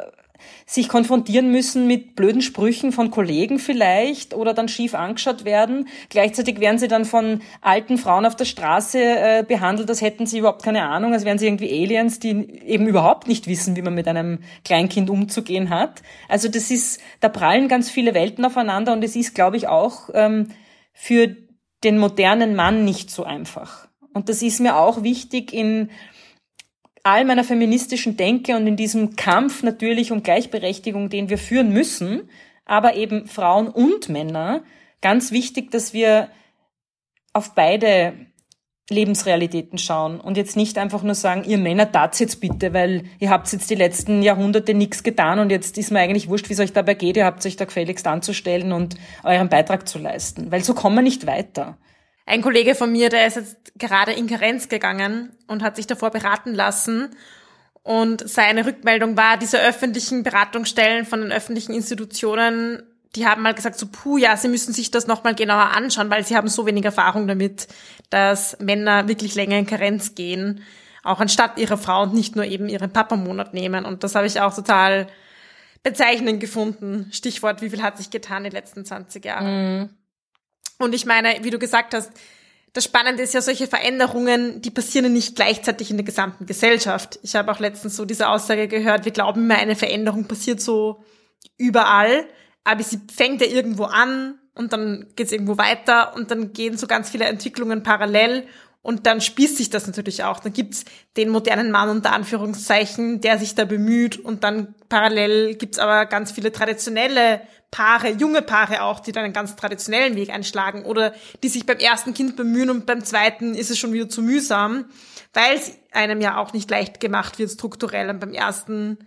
sich konfrontieren müssen mit blöden Sprüchen von Kollegen vielleicht oder dann schief angeschaut werden. Gleichzeitig werden sie dann von alten Frauen auf der Straße äh, behandelt, als hätten sie überhaupt keine Ahnung, als wären sie irgendwie Aliens, die eben überhaupt nicht wissen, wie man mit einem Kleinkind umzugehen hat. Also das ist, da prallen ganz viele Welten aufeinander und es ist, glaube ich, auch ähm, für den modernen Mann nicht so einfach. Und das ist mir auch wichtig in all meiner feministischen Denke und in diesem Kampf natürlich um Gleichberechtigung, den wir führen müssen, aber eben Frauen und Männer, ganz wichtig, dass wir auf beide Lebensrealitäten schauen und jetzt nicht einfach nur sagen, ihr Männer tat's jetzt bitte, weil ihr habt jetzt die letzten Jahrhunderte nichts getan und jetzt ist mir eigentlich wurscht, wie es euch dabei geht, ihr habt euch da gefälligst anzustellen und euren Beitrag zu leisten, weil so kommen wir nicht weiter. Ein Kollege von mir, der ist jetzt gerade in Karenz gegangen und hat sich davor beraten lassen. Und seine Rückmeldung war, diese öffentlichen Beratungsstellen von den öffentlichen Institutionen, die haben mal gesagt, so, puh, ja, sie müssen sich das nochmal genauer anschauen, weil sie haben so wenig Erfahrung damit, dass Männer wirklich länger in Karenz gehen. auch anstatt ihrer Frau und nicht nur eben ihren Papa-Monat nehmen. Und das habe ich auch total bezeichnend gefunden. Stichwort, wie viel hat sich getan in den letzten 20 Jahren. Mhm. Und ich meine, wie du gesagt hast, das Spannende ist ja, solche Veränderungen, die passieren nicht gleichzeitig in der gesamten Gesellschaft. Ich habe auch letztens so diese Aussage gehört, wir glauben immer, eine Veränderung passiert so überall, aber sie fängt ja irgendwo an und dann geht es irgendwo weiter und dann gehen so ganz viele Entwicklungen parallel und dann spießt sich das natürlich auch. Dann gibt's den modernen Mann unter Anführungszeichen, der sich da bemüht. Und dann parallel gibt's aber ganz viele traditionelle Paare, junge Paare auch, die dann einen ganz traditionellen Weg einschlagen. Oder die sich beim ersten Kind bemühen und beim zweiten ist es schon wieder zu mühsam, weil es einem ja auch nicht leicht gemacht wird strukturell. Und beim ersten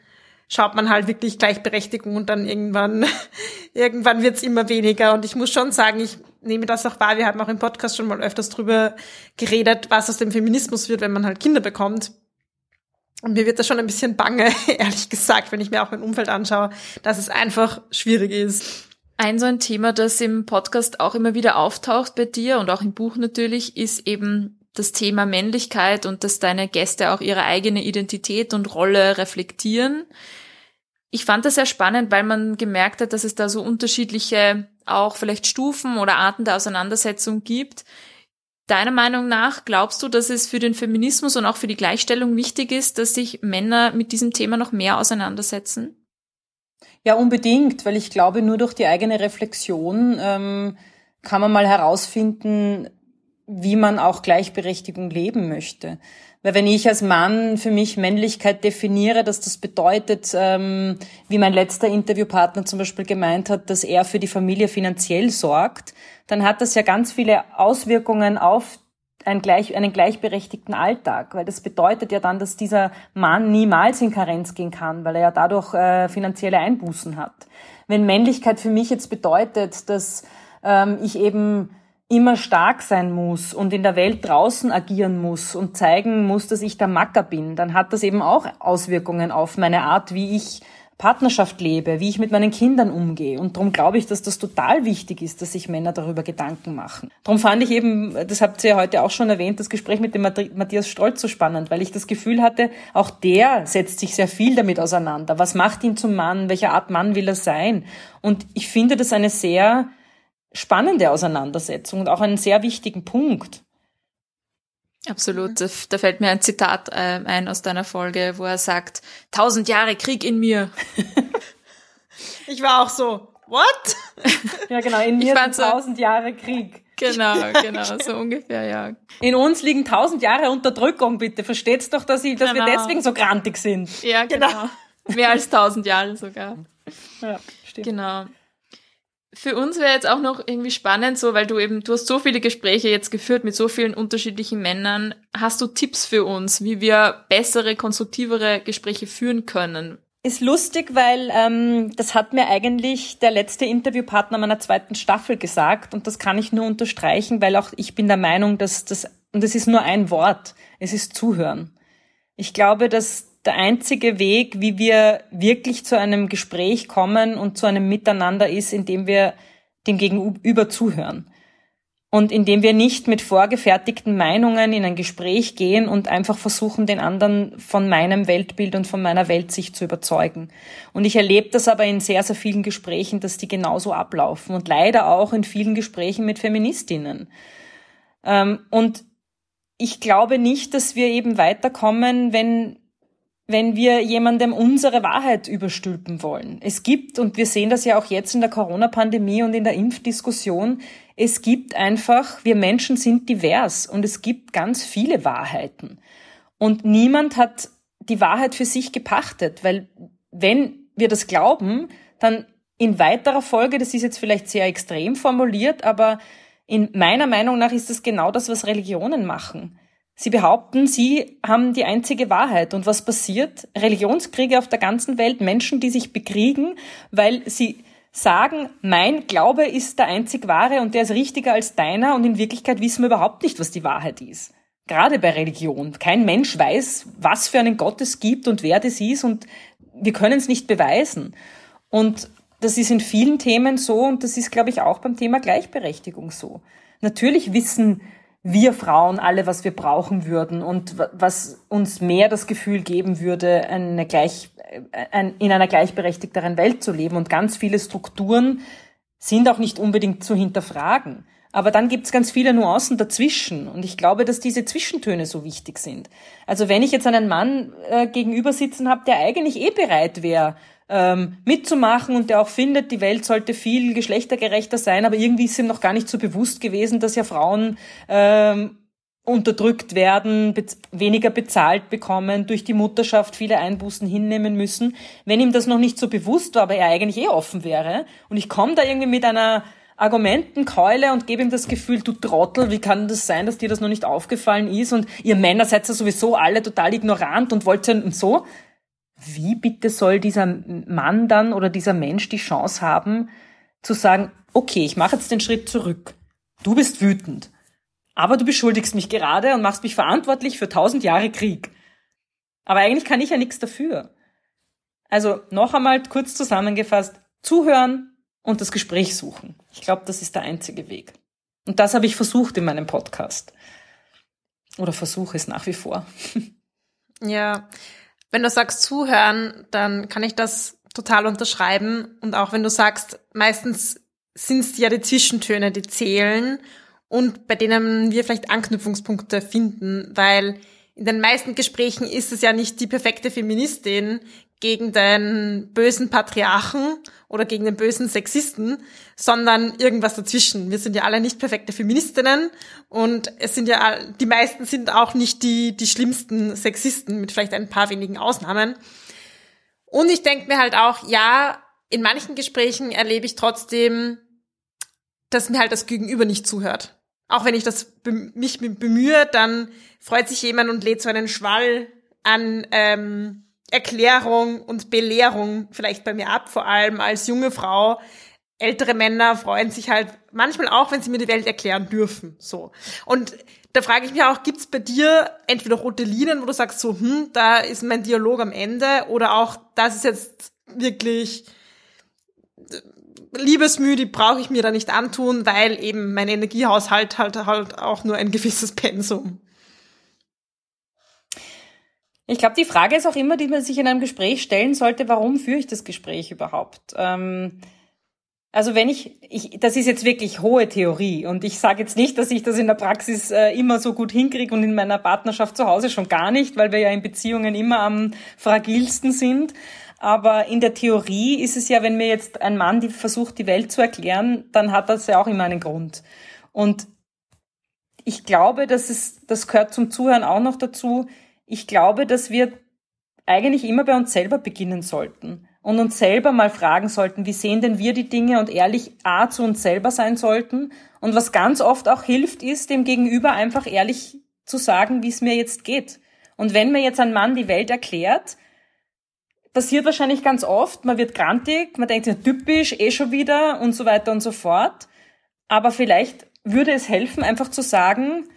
schaut man halt wirklich Gleichberechtigung und dann irgendwann, irgendwann wird's immer weniger. Und ich muss schon sagen, ich nehme das auch wahr, wir haben auch im Podcast schon mal öfters drüber geredet, was aus dem Feminismus wird, wenn man halt Kinder bekommt. Und mir wird das schon ein bisschen bange, ehrlich gesagt, wenn ich mir auch mein Umfeld anschaue, dass es einfach schwierig ist. Ein so ein Thema, das im Podcast auch immer wieder auftaucht bei dir und auch im Buch natürlich, ist eben das Thema Männlichkeit und dass deine Gäste auch ihre eigene Identität und Rolle reflektieren. Ich fand das sehr spannend, weil man gemerkt hat, dass es da so unterschiedliche auch vielleicht Stufen oder Arten der Auseinandersetzung gibt. Deiner Meinung nach glaubst du, dass es für den Feminismus und auch für die Gleichstellung wichtig ist, dass sich Männer mit diesem Thema noch mehr auseinandersetzen? Ja, unbedingt, weil ich glaube, nur durch die eigene Reflexion ähm, kann man mal herausfinden, wie man auch Gleichberechtigung leben möchte. Weil wenn ich als Mann für mich Männlichkeit definiere, dass das bedeutet, ähm, wie mein letzter Interviewpartner zum Beispiel gemeint hat, dass er für die Familie finanziell sorgt, dann hat das ja ganz viele Auswirkungen auf einen, gleich, einen gleichberechtigten Alltag, weil das bedeutet ja dann, dass dieser Mann niemals in Karenz gehen kann, weil er ja dadurch äh, finanzielle Einbußen hat. Wenn Männlichkeit für mich jetzt bedeutet, dass ähm, ich eben immer stark sein muss und in der Welt draußen agieren muss und zeigen muss, dass ich der Macker bin, dann hat das eben auch Auswirkungen auf meine Art, wie ich Partnerschaft lebe, wie ich mit meinen Kindern umgehe. Und darum glaube ich, dass das total wichtig ist, dass sich Männer darüber Gedanken machen. Darum fand ich eben, das habt ihr ja heute auch schon erwähnt, das Gespräch mit dem Matthias Stolz so spannend, weil ich das Gefühl hatte, auch der setzt sich sehr viel damit auseinander. Was macht ihn zum Mann? Welche Art Mann will er sein? Und ich finde das eine sehr spannende Auseinandersetzung und auch einen sehr wichtigen Punkt. Absolut. Mhm. Da fällt mir ein Zitat äh, ein aus deiner Folge, wo er sagt, tausend Jahre Krieg in mir. ich war auch so, what? Ja, genau, in mir sind tausend so, Jahre Krieg. Genau, genau, so ungefähr, ja. In uns liegen tausend Jahre Unterdrückung, bitte. Versteht's doch, dass, ich, dass genau. wir deswegen so grantig sind. Ja, genau. genau. Mehr als tausend Jahre sogar. Ja, stimmt. Genau. Für uns wäre jetzt auch noch irgendwie spannend, so, weil du eben, du hast so viele Gespräche jetzt geführt mit so vielen unterschiedlichen Männern. Hast du Tipps für uns, wie wir bessere, konstruktivere Gespräche führen können? Ist lustig, weil ähm, das hat mir eigentlich der letzte Interviewpartner meiner zweiten Staffel gesagt und das kann ich nur unterstreichen, weil auch ich bin der Meinung, dass das, und es ist nur ein Wort, es ist Zuhören. Ich glaube, dass der einzige Weg, wie wir wirklich zu einem Gespräch kommen und zu einem Miteinander ist, indem wir dem Gegenüber zuhören. Und indem wir nicht mit vorgefertigten Meinungen in ein Gespräch gehen und einfach versuchen, den anderen von meinem Weltbild und von meiner Weltsicht zu überzeugen. Und ich erlebe das aber in sehr, sehr vielen Gesprächen, dass die genauso ablaufen und leider auch in vielen Gesprächen mit Feministinnen. Ähm, und ich glaube nicht, dass wir eben weiterkommen, wenn wenn wir jemandem unsere Wahrheit überstülpen wollen. Es gibt, und wir sehen das ja auch jetzt in der Corona-Pandemie und in der Impfdiskussion, es gibt einfach, wir Menschen sind divers und es gibt ganz viele Wahrheiten. Und niemand hat die Wahrheit für sich gepachtet, weil wenn wir das glauben, dann in weiterer Folge, das ist jetzt vielleicht sehr extrem formuliert, aber in meiner Meinung nach ist das genau das, was Religionen machen. Sie behaupten, sie haben die einzige Wahrheit. Und was passiert? Religionskriege auf der ganzen Welt, Menschen, die sich bekriegen, weil sie sagen, mein Glaube ist der einzig wahre und der ist richtiger als deiner und in Wirklichkeit wissen wir überhaupt nicht, was die Wahrheit ist. Gerade bei Religion. Kein Mensch weiß, was für einen Gott es gibt und wer das ist und wir können es nicht beweisen. Und das ist in vielen Themen so und das ist, glaube ich, auch beim Thema Gleichberechtigung so. Natürlich wissen wir Frauen alle, was wir brauchen würden und was uns mehr das Gefühl geben würde, eine gleich, ein, in einer gleichberechtigteren Welt zu leben. Und ganz viele Strukturen sind auch nicht unbedingt zu hinterfragen. Aber dann gibt's ganz viele Nuancen dazwischen. Und ich glaube, dass diese Zwischentöne so wichtig sind. Also wenn ich jetzt einen Mann äh, gegenüber sitzen habe, der eigentlich eh bereit wäre, ähm, mitzumachen und der auch findet, die Welt sollte viel geschlechtergerechter sein, aber irgendwie ist ihm noch gar nicht so bewusst gewesen, dass ja Frauen ähm, unterdrückt werden, be weniger bezahlt bekommen, durch die Mutterschaft viele Einbußen hinnehmen müssen. Wenn ihm das noch nicht so bewusst war, aber er eigentlich eh offen wäre und ich komme da irgendwie mit einer Argumentenkeule und gebe ihm das Gefühl, du Trottel, wie kann das sein, dass dir das noch nicht aufgefallen ist und ihr Männer seid ja sowieso alle total ignorant und wollt ja und so. Wie bitte soll dieser Mann dann oder dieser Mensch die Chance haben, zu sagen, okay, ich mache jetzt den Schritt zurück. Du bist wütend. Aber du beschuldigst mich gerade und machst mich verantwortlich für tausend Jahre Krieg. Aber eigentlich kann ich ja nichts dafür. Also noch einmal kurz zusammengefasst, zuhören und das Gespräch suchen. Ich glaube, das ist der einzige Weg. Und das habe ich versucht in meinem Podcast. Oder versuche es nach wie vor. Ja, wenn du sagst zuhören, dann kann ich das total unterschreiben. Und auch wenn du sagst, meistens sind es ja die Zwischentöne, die zählen und bei denen wir vielleicht Anknüpfungspunkte finden, weil in den meisten Gesprächen ist es ja nicht die perfekte Feministin gegen den bösen Patriarchen oder gegen den bösen Sexisten, sondern irgendwas dazwischen. Wir sind ja alle nicht perfekte Feministinnen und es sind ja, die meisten sind auch nicht die, die schlimmsten Sexisten, mit vielleicht ein paar wenigen Ausnahmen. Und ich denke mir halt auch, ja, in manchen Gesprächen erlebe ich trotzdem, dass mir halt das Gegenüber nicht zuhört. Auch wenn ich das mich bemühe, dann freut sich jemand und lädt so einen Schwall an ähm, Erklärung und Belehrung vielleicht bei mir ab, vor allem als junge Frau. Ältere Männer freuen sich halt manchmal auch, wenn sie mir die Welt erklären dürfen. So. Und da frage ich mich auch, gibt's bei dir entweder rote Linien, wo du sagst so, hm, da ist mein Dialog am Ende, oder auch, das ist jetzt wirklich Liebesmüh, die brauche ich mir da nicht antun, weil eben mein Energiehaushalt halt halt auch nur ein gewisses Pensum. Ich glaube, die Frage ist auch immer, die man sich in einem Gespräch stellen sollte, warum führe ich das Gespräch überhaupt? Ähm, also wenn ich, ich, das ist jetzt wirklich hohe Theorie und ich sage jetzt nicht, dass ich das in der Praxis äh, immer so gut hinkriege und in meiner Partnerschaft zu Hause schon gar nicht, weil wir ja in Beziehungen immer am fragilsten sind. Aber in der Theorie ist es ja, wenn mir jetzt ein Mann die versucht, die Welt zu erklären, dann hat das ja auch immer einen Grund. Und ich glaube, dass es, das gehört zum Zuhören auch noch dazu. Ich glaube, dass wir eigentlich immer bei uns selber beginnen sollten und uns selber mal fragen sollten, wie sehen denn wir die Dinge und ehrlich A zu uns selber sein sollten. Und was ganz oft auch hilft, ist, dem Gegenüber einfach ehrlich zu sagen, wie es mir jetzt geht. Und wenn mir jetzt ein Mann die Welt erklärt, passiert wahrscheinlich ganz oft, man wird grantig, man denkt sich, typisch, eh schon wieder und so weiter und so fort. Aber vielleicht würde es helfen, einfach zu sagen,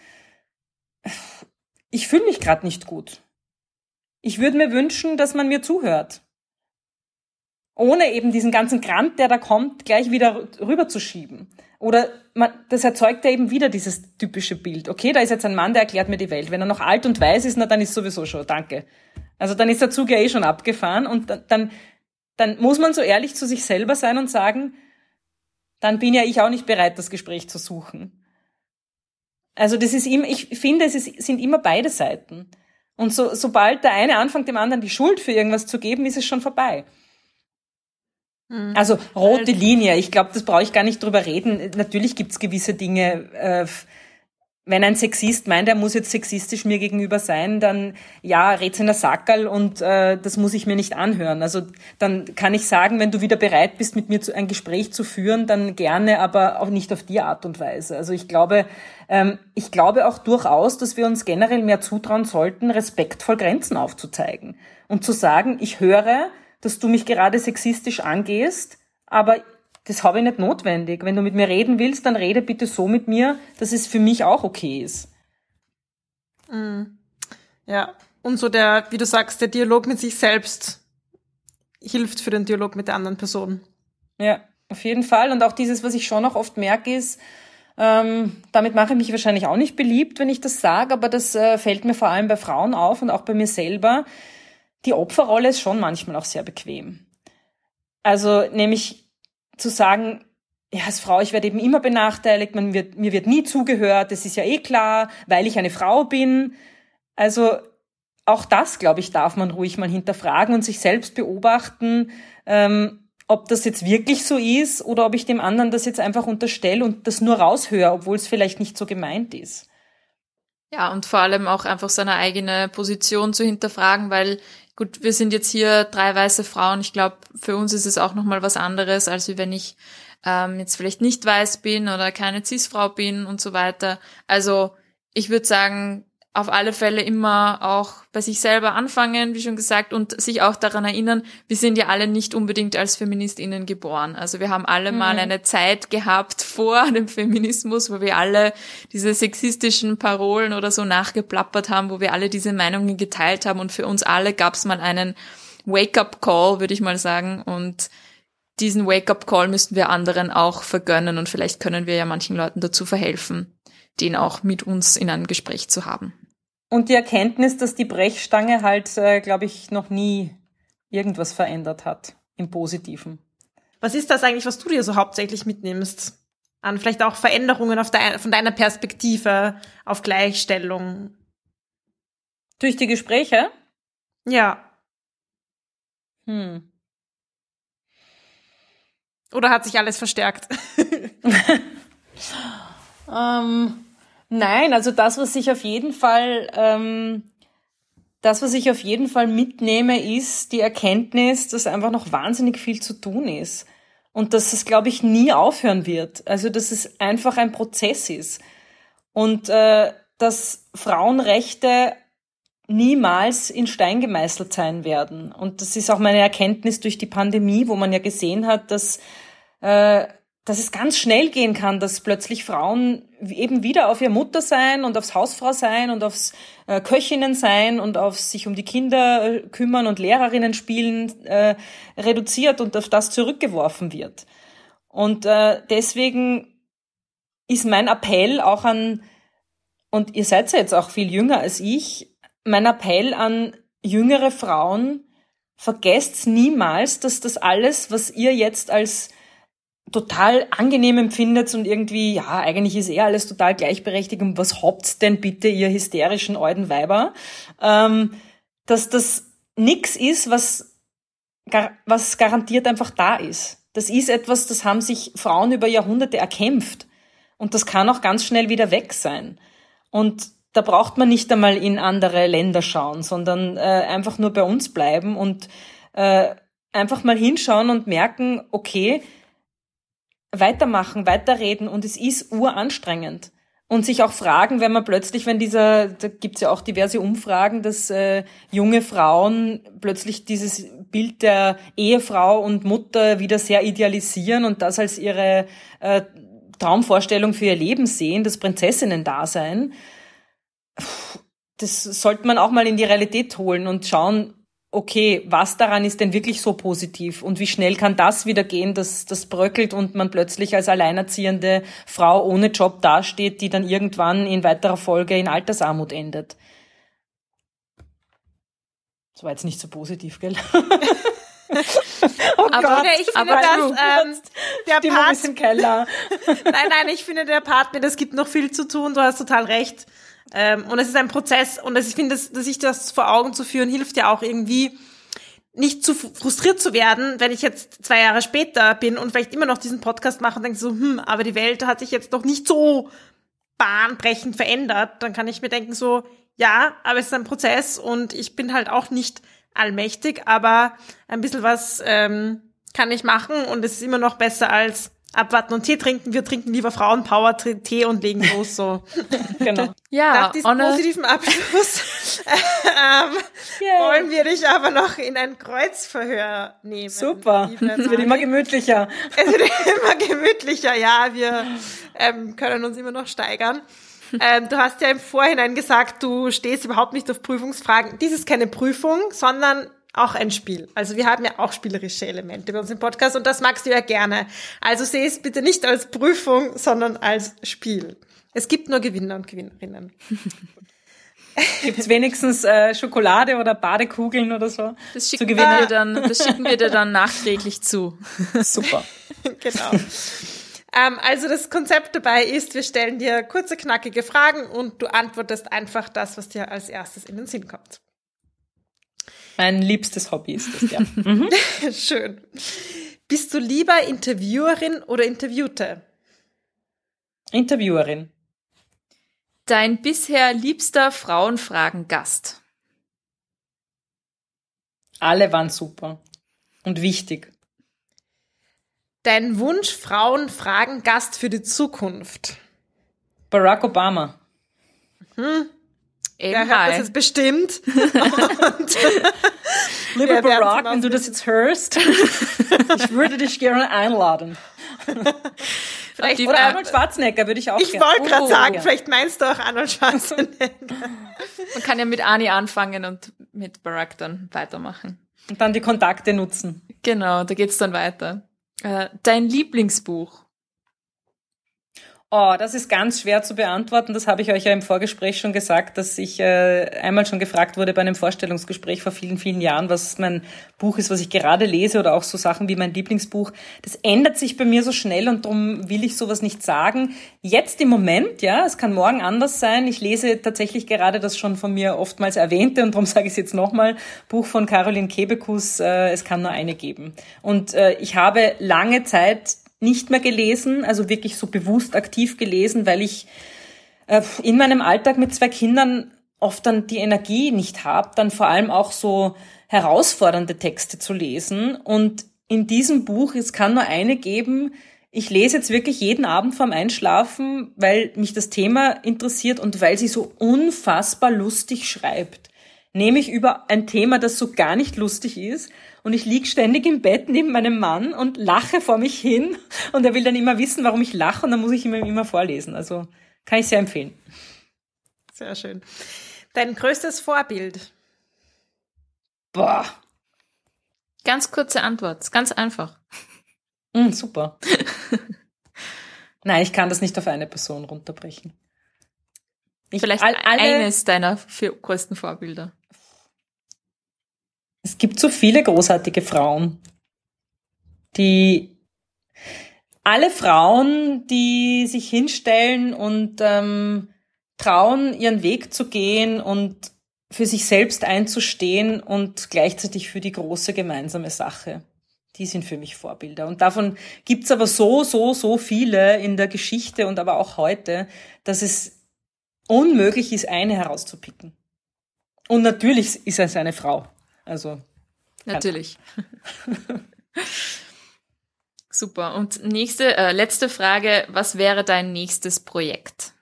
ich fühle mich gerade nicht gut. Ich würde mir wünschen, dass man mir zuhört. Ohne eben diesen ganzen Grant, der da kommt, gleich wieder rüberzuschieben. Oder man, das erzeugt ja eben wieder dieses typische Bild. Okay, da ist jetzt ein Mann, der erklärt mir die Welt. Wenn er noch alt und weiß ist, na dann ist sowieso schon, danke. Also dann ist der Zug ja eh schon abgefahren und dann, dann muss man so ehrlich zu sich selber sein und sagen, dann bin ja ich auch nicht bereit, das Gespräch zu suchen. Also das ist immer, ich finde, es ist, sind immer beide Seiten. Und so, sobald der eine anfängt, dem anderen die Schuld für irgendwas zu geben, ist es schon vorbei. Mhm. Also rote Linie, ich glaube, das brauche ich gar nicht drüber reden. Natürlich gibt's gewisse Dinge, äh, wenn ein Sexist meint, er muss jetzt sexistisch mir gegenüber sein, dann ja, red's in der Sackerl und äh, das muss ich mir nicht anhören. Also dann kann ich sagen, wenn du wieder bereit bist, mit mir zu, ein Gespräch zu führen, dann gerne, aber auch nicht auf die Art und Weise. Also ich glaube, ähm, ich glaube auch durchaus, dass wir uns generell mehr zutrauen sollten, respektvoll Grenzen aufzuzeigen und zu sagen, ich höre, dass du mich gerade sexistisch angehst, aber das habe ich nicht notwendig. Wenn du mit mir reden willst, dann rede bitte so mit mir, dass es für mich auch okay ist. Mhm. Ja, und so der, wie du sagst, der Dialog mit sich selbst hilft für den Dialog mit der anderen Person. Ja, auf jeden Fall. Und auch dieses, was ich schon auch oft merke, ist, Ähm, damit mache ich mich wahrscheinlich auch nicht beliebt, wenn ich das sage, aber das äh, fällt mir vor allem bei Frauen auf und auch bei mir selber. Die Opferrolle ist schon manchmal auch sehr bequem. Also nämlich zu sagen, ja, als Frau, ich werde eben immer benachteiligt, man wird, mir wird nie zugehört, das ist ja eh klar, weil ich eine Frau bin. Also auch das, glaube ich, darf man ruhig mal hinterfragen und sich selbst beobachten, ähm, ob das jetzt wirklich so ist oder ob ich dem anderen das jetzt einfach unterstelle und das nur raushöre, obwohl es vielleicht nicht so gemeint ist. Ja, und vor allem auch einfach seine eigene Position zu hinterfragen, weil gut, wir sind jetzt hier drei weiße Frauen. Ich glaube, für uns ist es auch nochmal was anderes, als wenn ich ähm, jetzt vielleicht nicht weiß bin oder keine Cis-Frau bin und so weiter. Also ich würde sagen, auf alle Fälle immer auch bei sich selber anfangen, wie schon gesagt, und sich auch daran erinnern, wir sind ja alle nicht unbedingt als Feministinnen geboren. Also wir haben alle mhm. mal eine Zeit gehabt vor dem Feminismus, wo wir alle diese sexistischen Parolen oder so nachgeplappert haben, wo wir alle diese Meinungen geteilt haben und für uns alle gab es mal einen Wake-up-Call, würde ich mal sagen. Und diesen Wake-up-Call müssten wir anderen auch vergönnen und vielleicht können wir ja manchen Leuten dazu verhelfen, den auch mit uns in einem Gespräch zu haben. Und die Erkenntnis, dass die Brechstange halt, äh, glaube ich, noch nie irgendwas verändert hat im Positiven. Was ist das eigentlich, was du dir so hauptsächlich mitnimmst? An vielleicht auch Veränderungen de von deiner Perspektive auf Gleichstellung? Durch die Gespräche? Ja. Hm. Oder hat sich alles verstärkt? ähm, nein, also das, was ich auf jeden Fall, ähm, das, was ich auf jeden Fall mitnehme, ist die Erkenntnis, dass einfach noch wahnsinnig viel zu tun ist. Und dass es, glaube ich, nie aufhören wird. Also, dass es einfach ein Prozess ist. Und äh, dass Frauenrechte niemals in Stein gemeißelt sein werden. Und das ist auch meine Erkenntnis durch die Pandemie, wo man ja gesehen hat, dass, äh, dass es ganz schnell gehen kann, dass plötzlich Frauen eben wieder auf ihr Mutter sein und aufs Hausfrau sein und aufs äh, Köchinnen sein und auf sich um die Kinder äh, kümmern und Lehrerinnen spielen äh, reduziert und auf das zurückgeworfen wird. Und äh, deswegen ist mein Appell auch an, und ihr seid ja jetzt auch viel jünger als ich, mein Appell an jüngere Frauen, vergesst niemals, dass das alles, was ihr jetzt als total angenehm empfindet und irgendwie, ja, eigentlich ist eh alles total gleichberechtigt und was habt denn bitte, ihr hysterischen alten Weiber, ähm, dass das nix ist, was, was garantiert einfach da ist. Das ist etwas, das haben sich Frauen über Jahrhunderte erkämpft. Und das kann auch ganz schnell wieder weg sein. Und da braucht man nicht einmal in andere Länder schauen, sondern äh, einfach nur bei uns bleiben und äh, einfach mal hinschauen und merken, okay, weitermachen, weiterreden und es ist uranstrengend. Und sich auch fragen, wenn man plötzlich, wenn dieser, da gibt's ja auch diverse Umfragen, dass äh, junge Frauen plötzlich dieses Bild der Ehefrau und Mutter wieder sehr idealisieren und das als ihre äh, Traumvorstellung für ihr Leben sehen, das Prinzessinnen-Dasein das sollte man auch mal in die Realität holen und schauen, okay, was daran ist denn wirklich so positiv und wie schnell kann das wieder gehen, dass das bröckelt und man plötzlich als alleinerziehende Frau ohne Job dasteht, die dann irgendwann in weiterer Folge in Altersarmut endet. Das war jetzt nicht so positiv, gell? oh aber, Gott, ich finde aber das, ähm, der Part, im Keller. nein, nein, ich finde der Part, das gibt noch viel zu tun, du hast total recht. Ähm, und es ist ein Prozess und ich finde, dass, dass sich das vor Augen zu führen, hilft ja auch irgendwie, nicht zu frustriert zu werden, wenn ich jetzt zwei Jahre später bin und vielleicht immer noch diesen Podcast mache und denke so, hm, aber die Welt hat sich jetzt noch nicht so bahnbrechend verändert, dann kann ich mir denken so, ja, aber es ist ein Prozess und ich bin halt auch nicht allmächtig, aber ein bisschen was ähm, kann ich machen und es ist immer noch besser als abwarten und Tee trinken. Wir trinken lieber Frauenpower Tee und legen los so. genau. Ja, Nach diesem positiven Abschluss ähm, yeah. wollen wir dich aber noch in ein Kreuzverhör nehmen. Super. Es wird immer gemütlicher. Es wird immer gemütlicher, ja. Wir ähm, können uns immer noch steigern. Ähm, du hast ja im Vorhinein gesagt, du stehst überhaupt nicht auf Prüfungsfragen. Dies ist keine Prüfung, sondern auch ein Spiel. Also wir haben ja auch spielerische Elemente bei uns im Podcast und das magst du ja gerne. Also sehe es bitte nicht als Prüfung, sondern als Spiel. Es gibt nur Gewinner und Gewinnerinnen. Gibt's wenigstens äh, Schokolade oder Badekugeln oder so? Das schicken, wir dir dann, das schicken wir dir dann nachträglich zu. Super. genau. Ähm, also das Konzept dabei ist, wir stellen dir kurze, knackige Fragen und du antwortest einfach das, was dir als erstes in den Sinn kommt. Mein liebstes Hobby ist das, ja. Mhm. Schön. Bist du lieber Interviewerin oder Interviewte? Interviewerin. Dein bisher liebster Frauenfragen-Gast? Alle waren super und wichtig. Dein Wunsch Frauenfragen-Gast für die Zukunft? Barack Obama. Hm. Wer hört das jetzt bestimmt? Lieber Barack, wenn du das jetzt hörst, ich würde dich gerne einladen. Vielleicht Oder Arnold Schwarzenegger würde ich auch Ich wollte gerade oh, sagen, ja. vielleicht meinst du auch Arnold Schwarzenegger. Man kann ja mit Ani anfangen und mit Barack dann weitermachen. Und dann die Kontakte nutzen. Genau, da geht's dann weiter. Äh, dein Lieblingsbuch? Oh, das ist ganz schwer zu beantworten. Das habe ich euch ja im Vorgespräch schon gesagt, dass ich äh, einmal schon gefragt wurde bei einem Vorstellungsgespräch vor vielen, vielen Jahren, was mein Buch ist, was ich gerade lese oder auch so Sachen wie mein Lieblingsbuch. Das ändert sich bei mir so schnell und darum will ich sowas nicht sagen. Jetzt im Moment, ja, es kann morgen anders sein. Ich lese tatsächlich gerade das schon von mir oftmals erwähnte und darum sage ich es jetzt nochmal, Buch von Caroline Kebekus, äh, Es kann nur eine geben. Und äh, ich habe lange Zeit nicht mehr gelesen, also wirklich so bewusst aktiv gelesen, weil ich äh, in meinem Alltag mit zwei Kindern oft dann die Energie nicht habe, dann vor allem auch so herausfordernde Texte zu lesen. Und in diesem Buch, es kann nur eine geben, ich lese jetzt wirklich jeden Abend vorm Einschlafen, weil mich das Thema interessiert und weil sie so unfassbar lustig schreibt. Nämlich über ein Thema, das so gar nicht lustig ist und ich lieg ständig im Bett neben meinem Mann und lache vor mich hin und er will dann immer wissen, warum ich lache und dann muss ich ihm immer vorlesen. Also kann ich sehr empfehlen. Sehr schön. Dein größtes Vorbild? Boah. Ganz kurze Antwort, ganz einfach. Mm, super. Nein, ich kann das nicht auf eine Person runterbrechen. Ich, Vielleicht all, alle, eines deiner vier größten Vorbilder. Es gibt so viele großartige Frauen, die alle Frauen, die sich hinstellen und ähm, trauen, ihren Weg zu gehen und für sich selbst einzustehen und gleichzeitig für die große gemeinsame Sache. Die sind für mich Vorbilder. Und davon gibt's aber so, so, so viele in der Geschichte und aber auch heute, dass es unmöglich ist, eine herauszupicken. Und natürlich ist es eine Frau. Also. Natürlich. Super. Und nächste, äh, letzte Frage. Was wäre dein nächstes Projekt?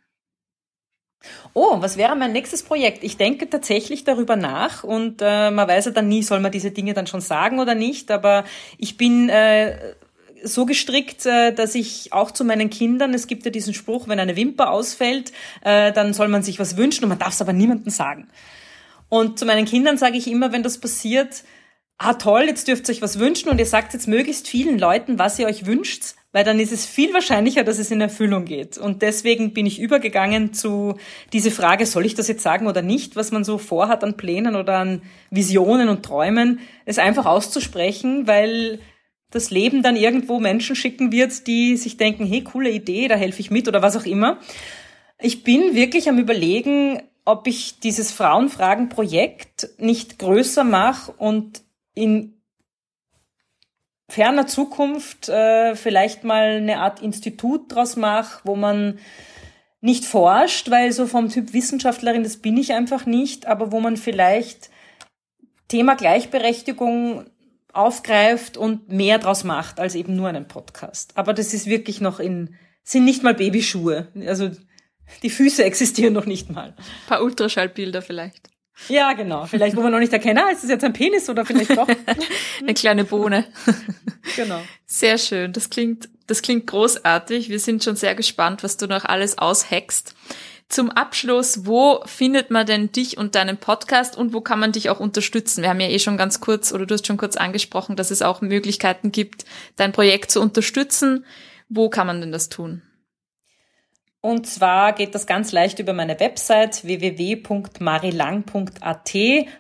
Oh, was wäre mein nächstes Projekt? Ich denke tatsächlich darüber nach und äh, man weiß ja dann nie, soll man diese Dinge dann schon sagen oder nicht, aber ich bin äh, so gestrickt, äh, dass ich auch zu meinen Kindern, es gibt ja diesen Spruch, wenn eine Wimper ausfällt, äh, dann soll man sich was wünschen und man darf es aber niemandem sagen. Und zu meinen Kindern sage ich immer, wenn das passiert, ah toll, jetzt dürft ihr euch was wünschen und ihr sagt jetzt möglichst vielen Leuten, was ihr euch wünscht, weil dann ist es viel wahrscheinlicher, dass es in Erfüllung geht. Und deswegen bin ich übergegangen zu diese Frage, soll ich das jetzt sagen oder nicht, was man so vorhat an Plänen oder an Visionen und Träumen, es einfach auszusprechen, weil das Leben dann irgendwo Menschen schicken wird, die sich denken, hey, coole Idee, da helfe ich mit oder was auch immer. Ich bin wirklich am überlegen, ob ich dieses Frauenfragen-Projekt nicht größer mache und in ferner Zukunft äh, vielleicht mal eine Art Institut draus mache, wo man nicht forscht, weil so vom Typ Wissenschaftlerin, das bin ich einfach nicht, aber wo man vielleicht Thema Gleichberechtigung aufgreift und mehr draus macht als eben nur einen Podcast. Aber das ist wirklich noch in, sind nicht mal Babyschuhe. Also die Füße existieren noch nicht mal. Ein paar Ultraschallbilder vielleicht. Ja, genau. Vielleicht, wo man noch nicht erkennen, ah, ist das jetzt ein Penis oder vielleicht doch? Eine kleine Bohne. genau. Sehr schön. Das klingt, das klingt großartig. Wir sind schon sehr gespannt, was du noch alles aushackst. Zum Abschluss, wo findet man denn dich und deinen Podcast und wo kann man dich auch unterstützen? Wir haben ja eh schon ganz kurz oder du hast schon kurz angesprochen, dass es auch Möglichkeiten gibt, dein Projekt zu unterstützen. Wo kann man denn das tun? Und zwar geht das ganz leicht über meine Website www.marilang.at.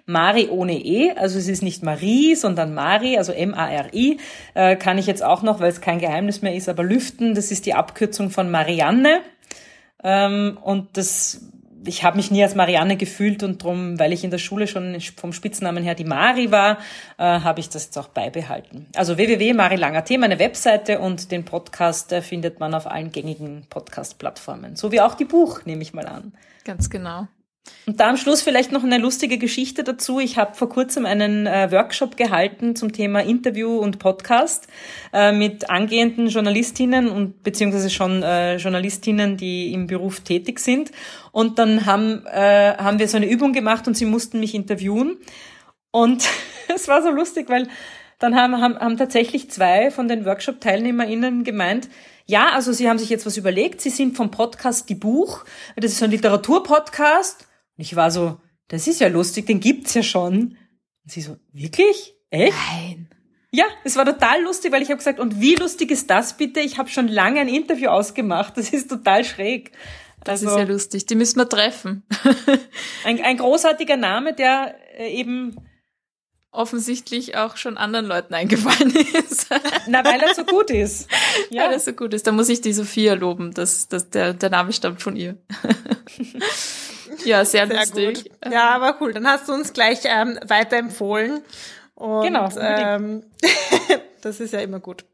Mari ohne E, also es ist nicht Marie, sondern Mari, also M-A-R-I, äh, kann ich jetzt auch noch, weil es kein Geheimnis mehr ist, aber lüften. Das ist die Abkürzung von Marianne. Ähm, und das ich habe mich nie als Marianne gefühlt und drum, weil ich in der Schule schon vom Spitznamen her die Mari war, äh, habe ich das jetzt auch beibehalten. Also www.marilang.at, meine Webseite und den Podcast äh, findet man auf allen gängigen Podcast-Plattformen. So wie auch die Buch, nehme ich mal an. Ganz genau. Und da am Schluss vielleicht noch eine lustige Geschichte dazu. Ich habe vor kurzem einen äh, Workshop gehalten zum Thema Interview und Podcast äh, mit angehenden Journalistinnen und beziehungsweise schon äh, Journalistinnen, die im Beruf tätig sind. Und dann haben, äh, haben wir so eine Übung gemacht und sie mussten mich interviewen. Und es war so lustig, weil dann haben, haben, haben tatsächlich zwei von den Workshop-TeilnehmerInnen gemeint, ja, also sie haben sich jetzt was überlegt, sie sind vom Podcast Die Buch, das ist ein Literaturpodcast und ich war so, das ist ja lustig, den gibt's ja schon. Und sie so, wirklich? Echt? Nein. Ja, es war total lustig, weil ich habe gesagt, und wie lustig ist das bitte? Ich habe schon lange ein Interview ausgemacht. Das ist total schräg. Das also, ist ja lustig. Die müssen wir treffen. ein, ein großartiger Name, der äh, eben offensichtlich auch schon anderen Leuten eingefallen ist. Na, weil er so gut ist. Ja. Weil er so gut ist. Da muss ich die Sophia loben, dass, dass der, der Name stammt von ihr. Ja, sehr, sehr lustig. Gut. Ja, aber cool. Dann hast du uns gleich ähm, weiterempfohlen. Und, genau. Ähm, das ist ja immer gut.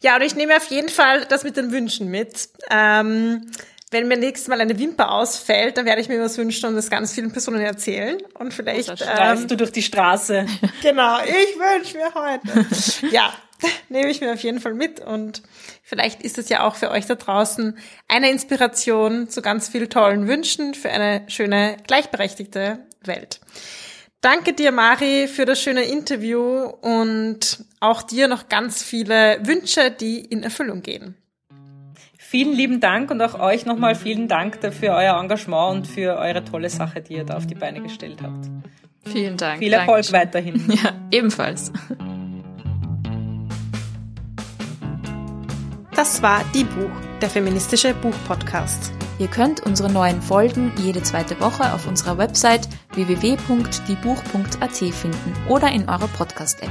Ja, und ich nehme auf jeden Fall das mit den Wünschen mit. Ähm, wenn mir nächstes Mal eine Wimper ausfällt, dann werde ich mir was wünschen und das ganz vielen Personen erzählen. Und vielleicht. Ähm, du durch die Straße. Genau, ich wünsche mir heute. ja, nehme ich mir auf jeden Fall mit und vielleicht ist es ja auch für euch da draußen eine Inspiration zu ganz viel tollen Wünschen für eine schöne, gleichberechtigte Welt. Danke dir, Mari, für das schöne Interview und auch dir noch ganz viele Wünsche, die in Erfüllung gehen. Vielen lieben Dank und auch euch nochmal vielen Dank für euer Engagement und für eure tolle Sache, die ihr da auf die Beine gestellt habt. Vielen Dank. Viel Erfolg Dankeschön. weiterhin. Ja, ebenfalls. Das war Die Buch, der feministische Buchpodcast. Ihr könnt unsere neuen Folgen jede zweite Woche auf unserer Website www.diebuch.at finden oder in eurer Podcast-App.